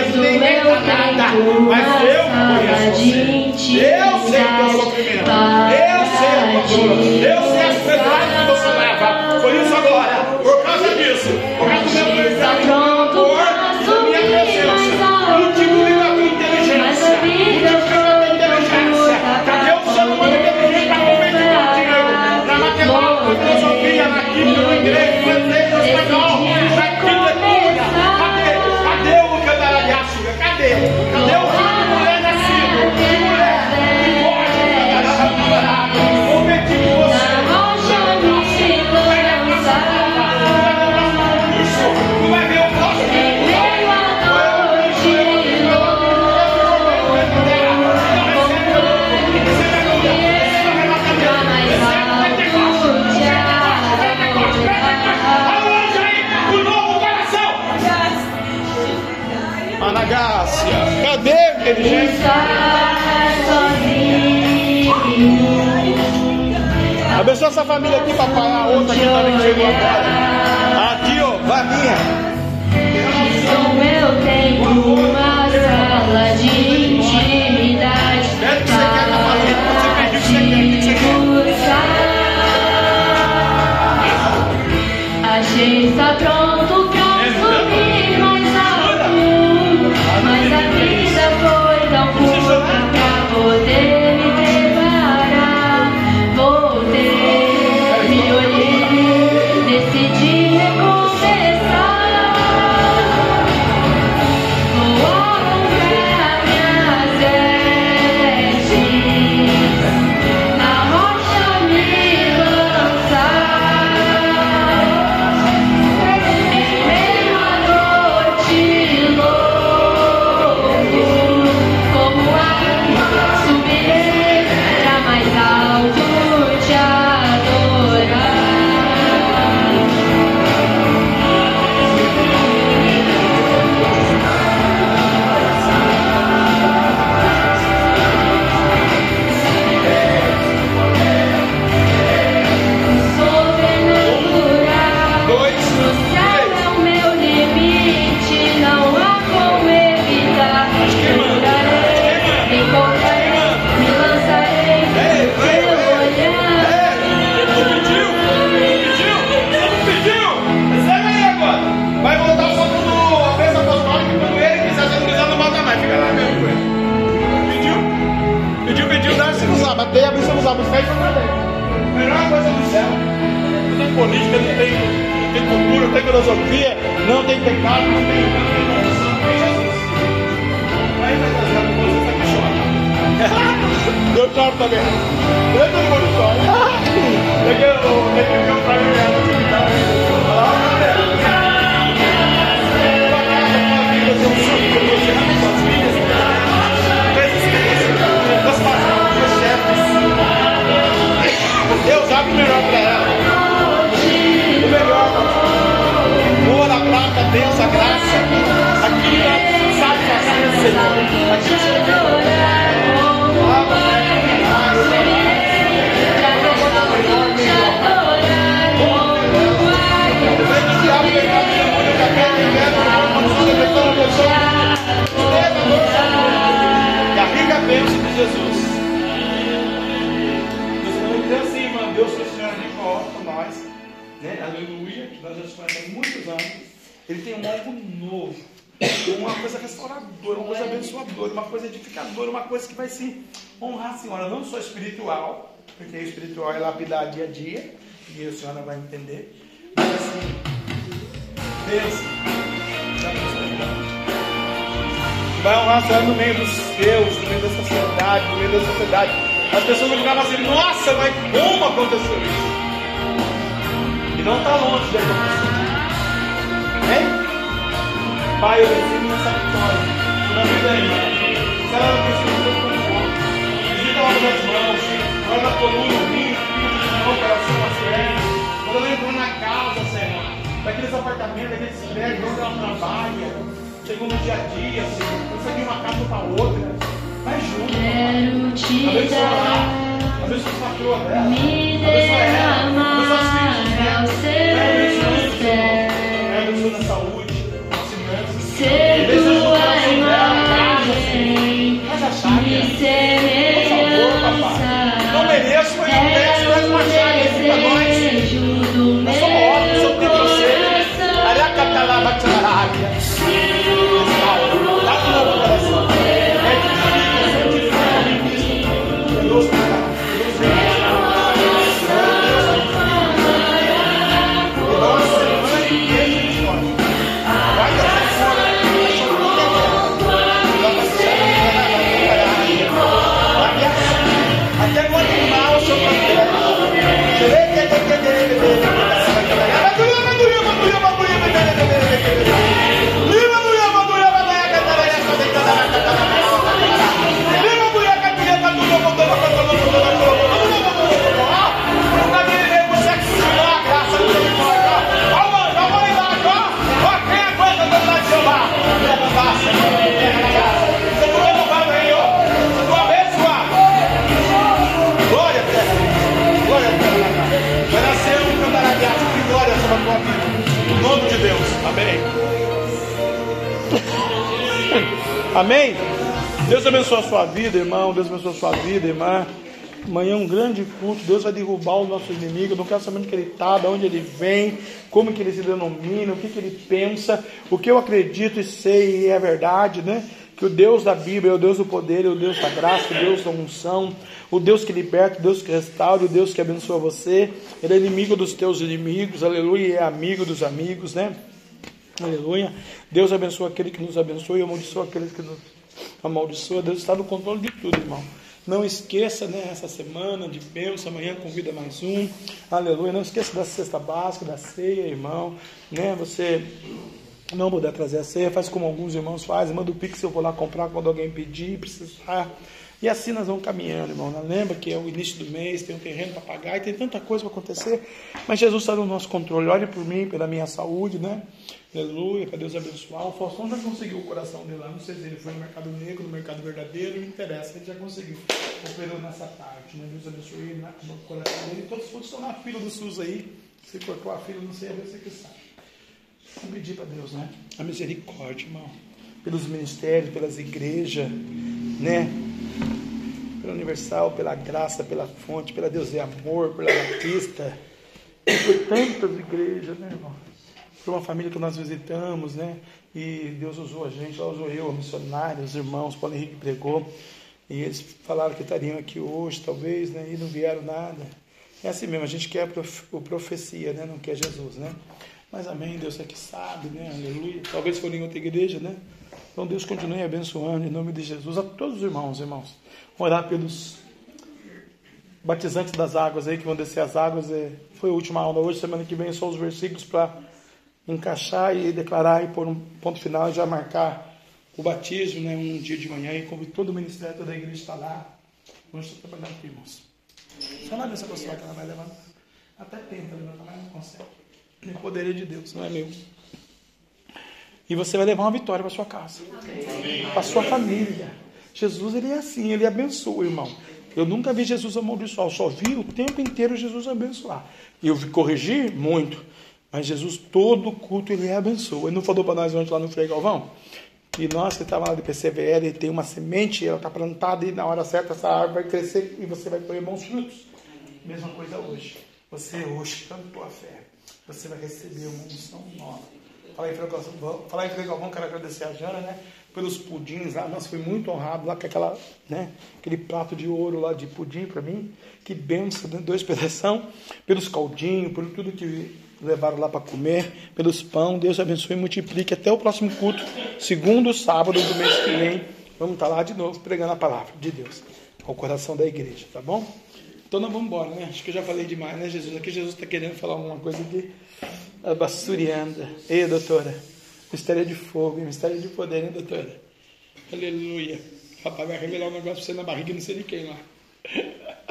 tem nem nada. Mas eu conheço você. Eu sei o teu sofrimento. Eu sei a tua dor. Eu sei as pedradas que você leva. Por isso agora, por causa disso, por causa do meu pecado, Abençoa essa família aqui, papai. A outra aqui também que chegou agora. Aqui, ó, varinha. Eu tenho uma sala de intimidade o que você quer. Você pediu que você quer. O que você quer? buscar. Achei está pronto Christian. Amém. Deus abençoe a sua vida, irmão. Deus abençoe a sua vida, irmã. Amanhã é um grande culto. Deus vai derrubar o nosso inimigo. Eu não quero saber onde ele está, de onde ele vem, como que ele se denomina, o que, que ele pensa. O que eu acredito e sei e é verdade, né? Que o Deus da Bíblia é o Deus do poder, é o Deus da graça, o Deus da unção, o Deus que liberta, o Deus que restaura, o Deus que abençoa você. Ele é inimigo dos teus inimigos, aleluia, é amigo dos amigos, né? Aleluia. Deus abençoa aquele que nos abençoa e amaldiçoa aqueles que nos amaldiçoa. Deus está no controle de tudo, irmão. Não esqueça, né, essa semana de bênção, amanhã convida mais um. Aleluia. Não esqueça da cesta básica, da ceia, irmão. Né? Você não puder trazer a ceia, faz como alguns irmãos fazem, manda o pix, eu vou lá comprar quando alguém pedir, precisar. E assim nós vamos caminhando, irmão. Não Lembra que é o início do mês, tem um terreno para pagar e tem tanta coisa para acontecer. Mas Jesus está no nosso controle. Olhe por mim, pela minha saúde, né? Aleluia, para Deus abençoar. O Faustão já conseguiu o coração dele lá. Não sei se ele foi no mercado negro, no mercado verdadeiro, não interessa. Ele já conseguiu. Operou nessa parte. Né? Deus abençoe ele, no coração dele. Todos os estão na fila do SUS aí. Se cortou a fila, não sei, é você que sabe. Vamos pedir para Deus, né? A misericórdia, irmão. Pelos ministérios, pelas igrejas, né? Pela Universal, pela graça, pela fonte, pela Deus é amor, pela Batista. E por tantas igrejas, né, irmão? Por uma família que nós visitamos, né? E Deus usou a gente, ela usou eu, a missionária, os irmãos, Paulo Henrique pregou. E eles falaram que estariam aqui hoje, talvez, né? E não vieram nada. É assim mesmo, a gente quer o profecia, né? Não quer Jesus, né? Mas amém, Deus é que sabe, né? Aleluia. Talvez for em outra igreja, né? Então Deus continue abençoando em nome de Jesus a todos os irmãos, irmãos. Orar pelos batizantes das águas aí que vão descer as águas. É, foi a última aula hoje, semana que vem só os versículos para encaixar e declarar e pôr um ponto final e já marcar o batismo, né? Um dia de manhã e convido todo o ministério, toda a igreja está lá. Vamos estar trabalhando aqui, irmãos. Só lá nessa pessoa que ela vai levantar. Até tenta levantar, mas não consegue. É poder de Deus, não é meu. E você vai levar uma vitória para sua casa, para sua família. Jesus, ele é assim, ele abençoa, irmão. Eu nunca vi Jesus amaldiçoar, eu só vi o tempo inteiro Jesus abençoar. E eu vi corrigir muito, mas Jesus, todo culto, ele abençoa. Ele não falou para nós ontem lá no Frei Galvão? E nós que estávamos lá de PCVL, tem uma semente, ela está plantada e na hora certa essa árvore vai crescer e você vai colher bons frutos. Mesma coisa hoje. Você hoje, tanto tua fé, você vai receber uma unção nova. Falar em Franco Galvão, quero agradecer a Jana, né? Pelos pudins lá, nossa, fui muito honrado lá com aquela, né? Aquele prato de ouro lá de pudim para mim. Que benção, né? dois pedação. Pelos caldinhos, por tudo que levaram lá para comer, pelos pão. Deus abençoe e multiplique. Até o próximo culto, segundo sábado do mês que vem. Vamos estar lá de novo pregando a palavra de Deus ao coração da igreja, tá bom? Então nós vamos embora, né? Acho que eu já falei demais, né, Jesus? Aqui Jesus está querendo falar alguma coisa aqui. A basturianda. Ei, doutora. Mistério de fogo, mistério de poder, né, doutora? Aleluia. Papai vai revelar um negócio pra você na barriga, não sei de quem lá.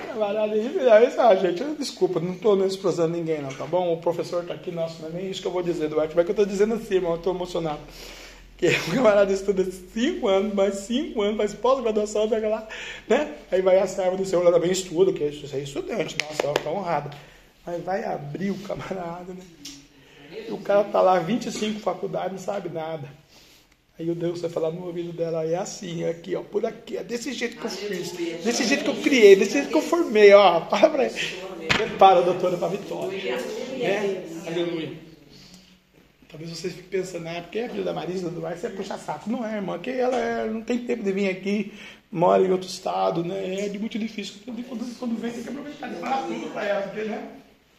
Camarada aí, isso, ah, gente, desculpa, não estou desprezando ninguém, não, tá bom? O professor está aqui, nossa, não é nem isso que eu vou dizer, Duarte, vai que eu estou dizendo assim, irmão, eu estou emocionado. Que o camarada estuda cinco anos, mais cinco anos, faz pós-graduação, pega lá, né? Aí vai a serva do Senhor, ela também estuda, que isso é estudante, nossa, ela está honrada. Mas vai abrir o camarada, né? E o cara tá lá, 25 faculdades, não sabe nada. Aí o Deus vai falar no ouvido dela, é assim, é aqui, ó, por aqui, é desse jeito que eu fiz, desse jeito que eu criei, desse jeito que eu formei, ó, para pra Prepara a doutora para a vitória. Né? Aleluia. Talvez vocês fiquem pensando, ah, porque é filho da Marisa do Duarte, é puxa saco. Não é, irmão, é que ela é, não tem tempo de vir aqui, mora em outro estado, né? É de muito difícil. Quando, quando vem, tem que aproveitar, falar tudo para ela, porque, né?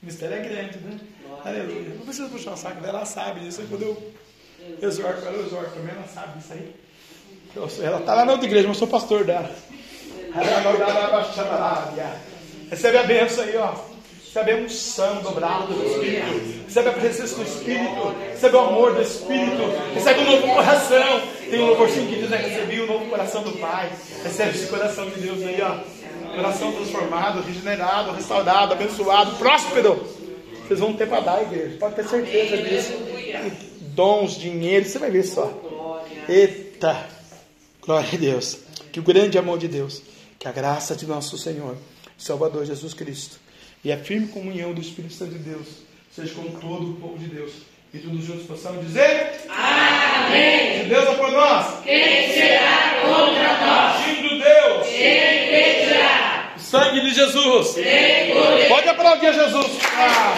O mistério é grande, né? Aleluia. Não precisa puxar o saco dela, ela sabe disso. Aí quando eu exorto ela, eu exorto também, ela sabe disso aí. ela está lá na outra igreja, mas eu sou pastor dela. Recebe a benção aí, ó. Recebe a unção dobrada do Espírito. Recebe a presença do Espírito. Recebe o amor do Espírito. Recebe um novo coração. Tem um louvorzinho que diz, né? Recebi o um novo coração do Pai. Recebe esse coração de Deus aí, ó. Coração transformado, regenerado, restaurado, abençoado, próspero. Vocês vão ter para dar, igreja. Pode ter certeza disso. Dons, dinheiro, você vai ver só. Eita! Glória a Deus. Que o grande amor de Deus, que a graça de nosso Senhor, Salvador Jesus Cristo, e a firme comunhão do Espírito Santo de Deus, seja com todo o povo de Deus. E todos juntos possamos dizer: Amém. Se Deus é por nós, quem será contra nós? Agindo Deus, quem impedirá? O sangue de Jesus. Pode aplaudir Jesus. Ah,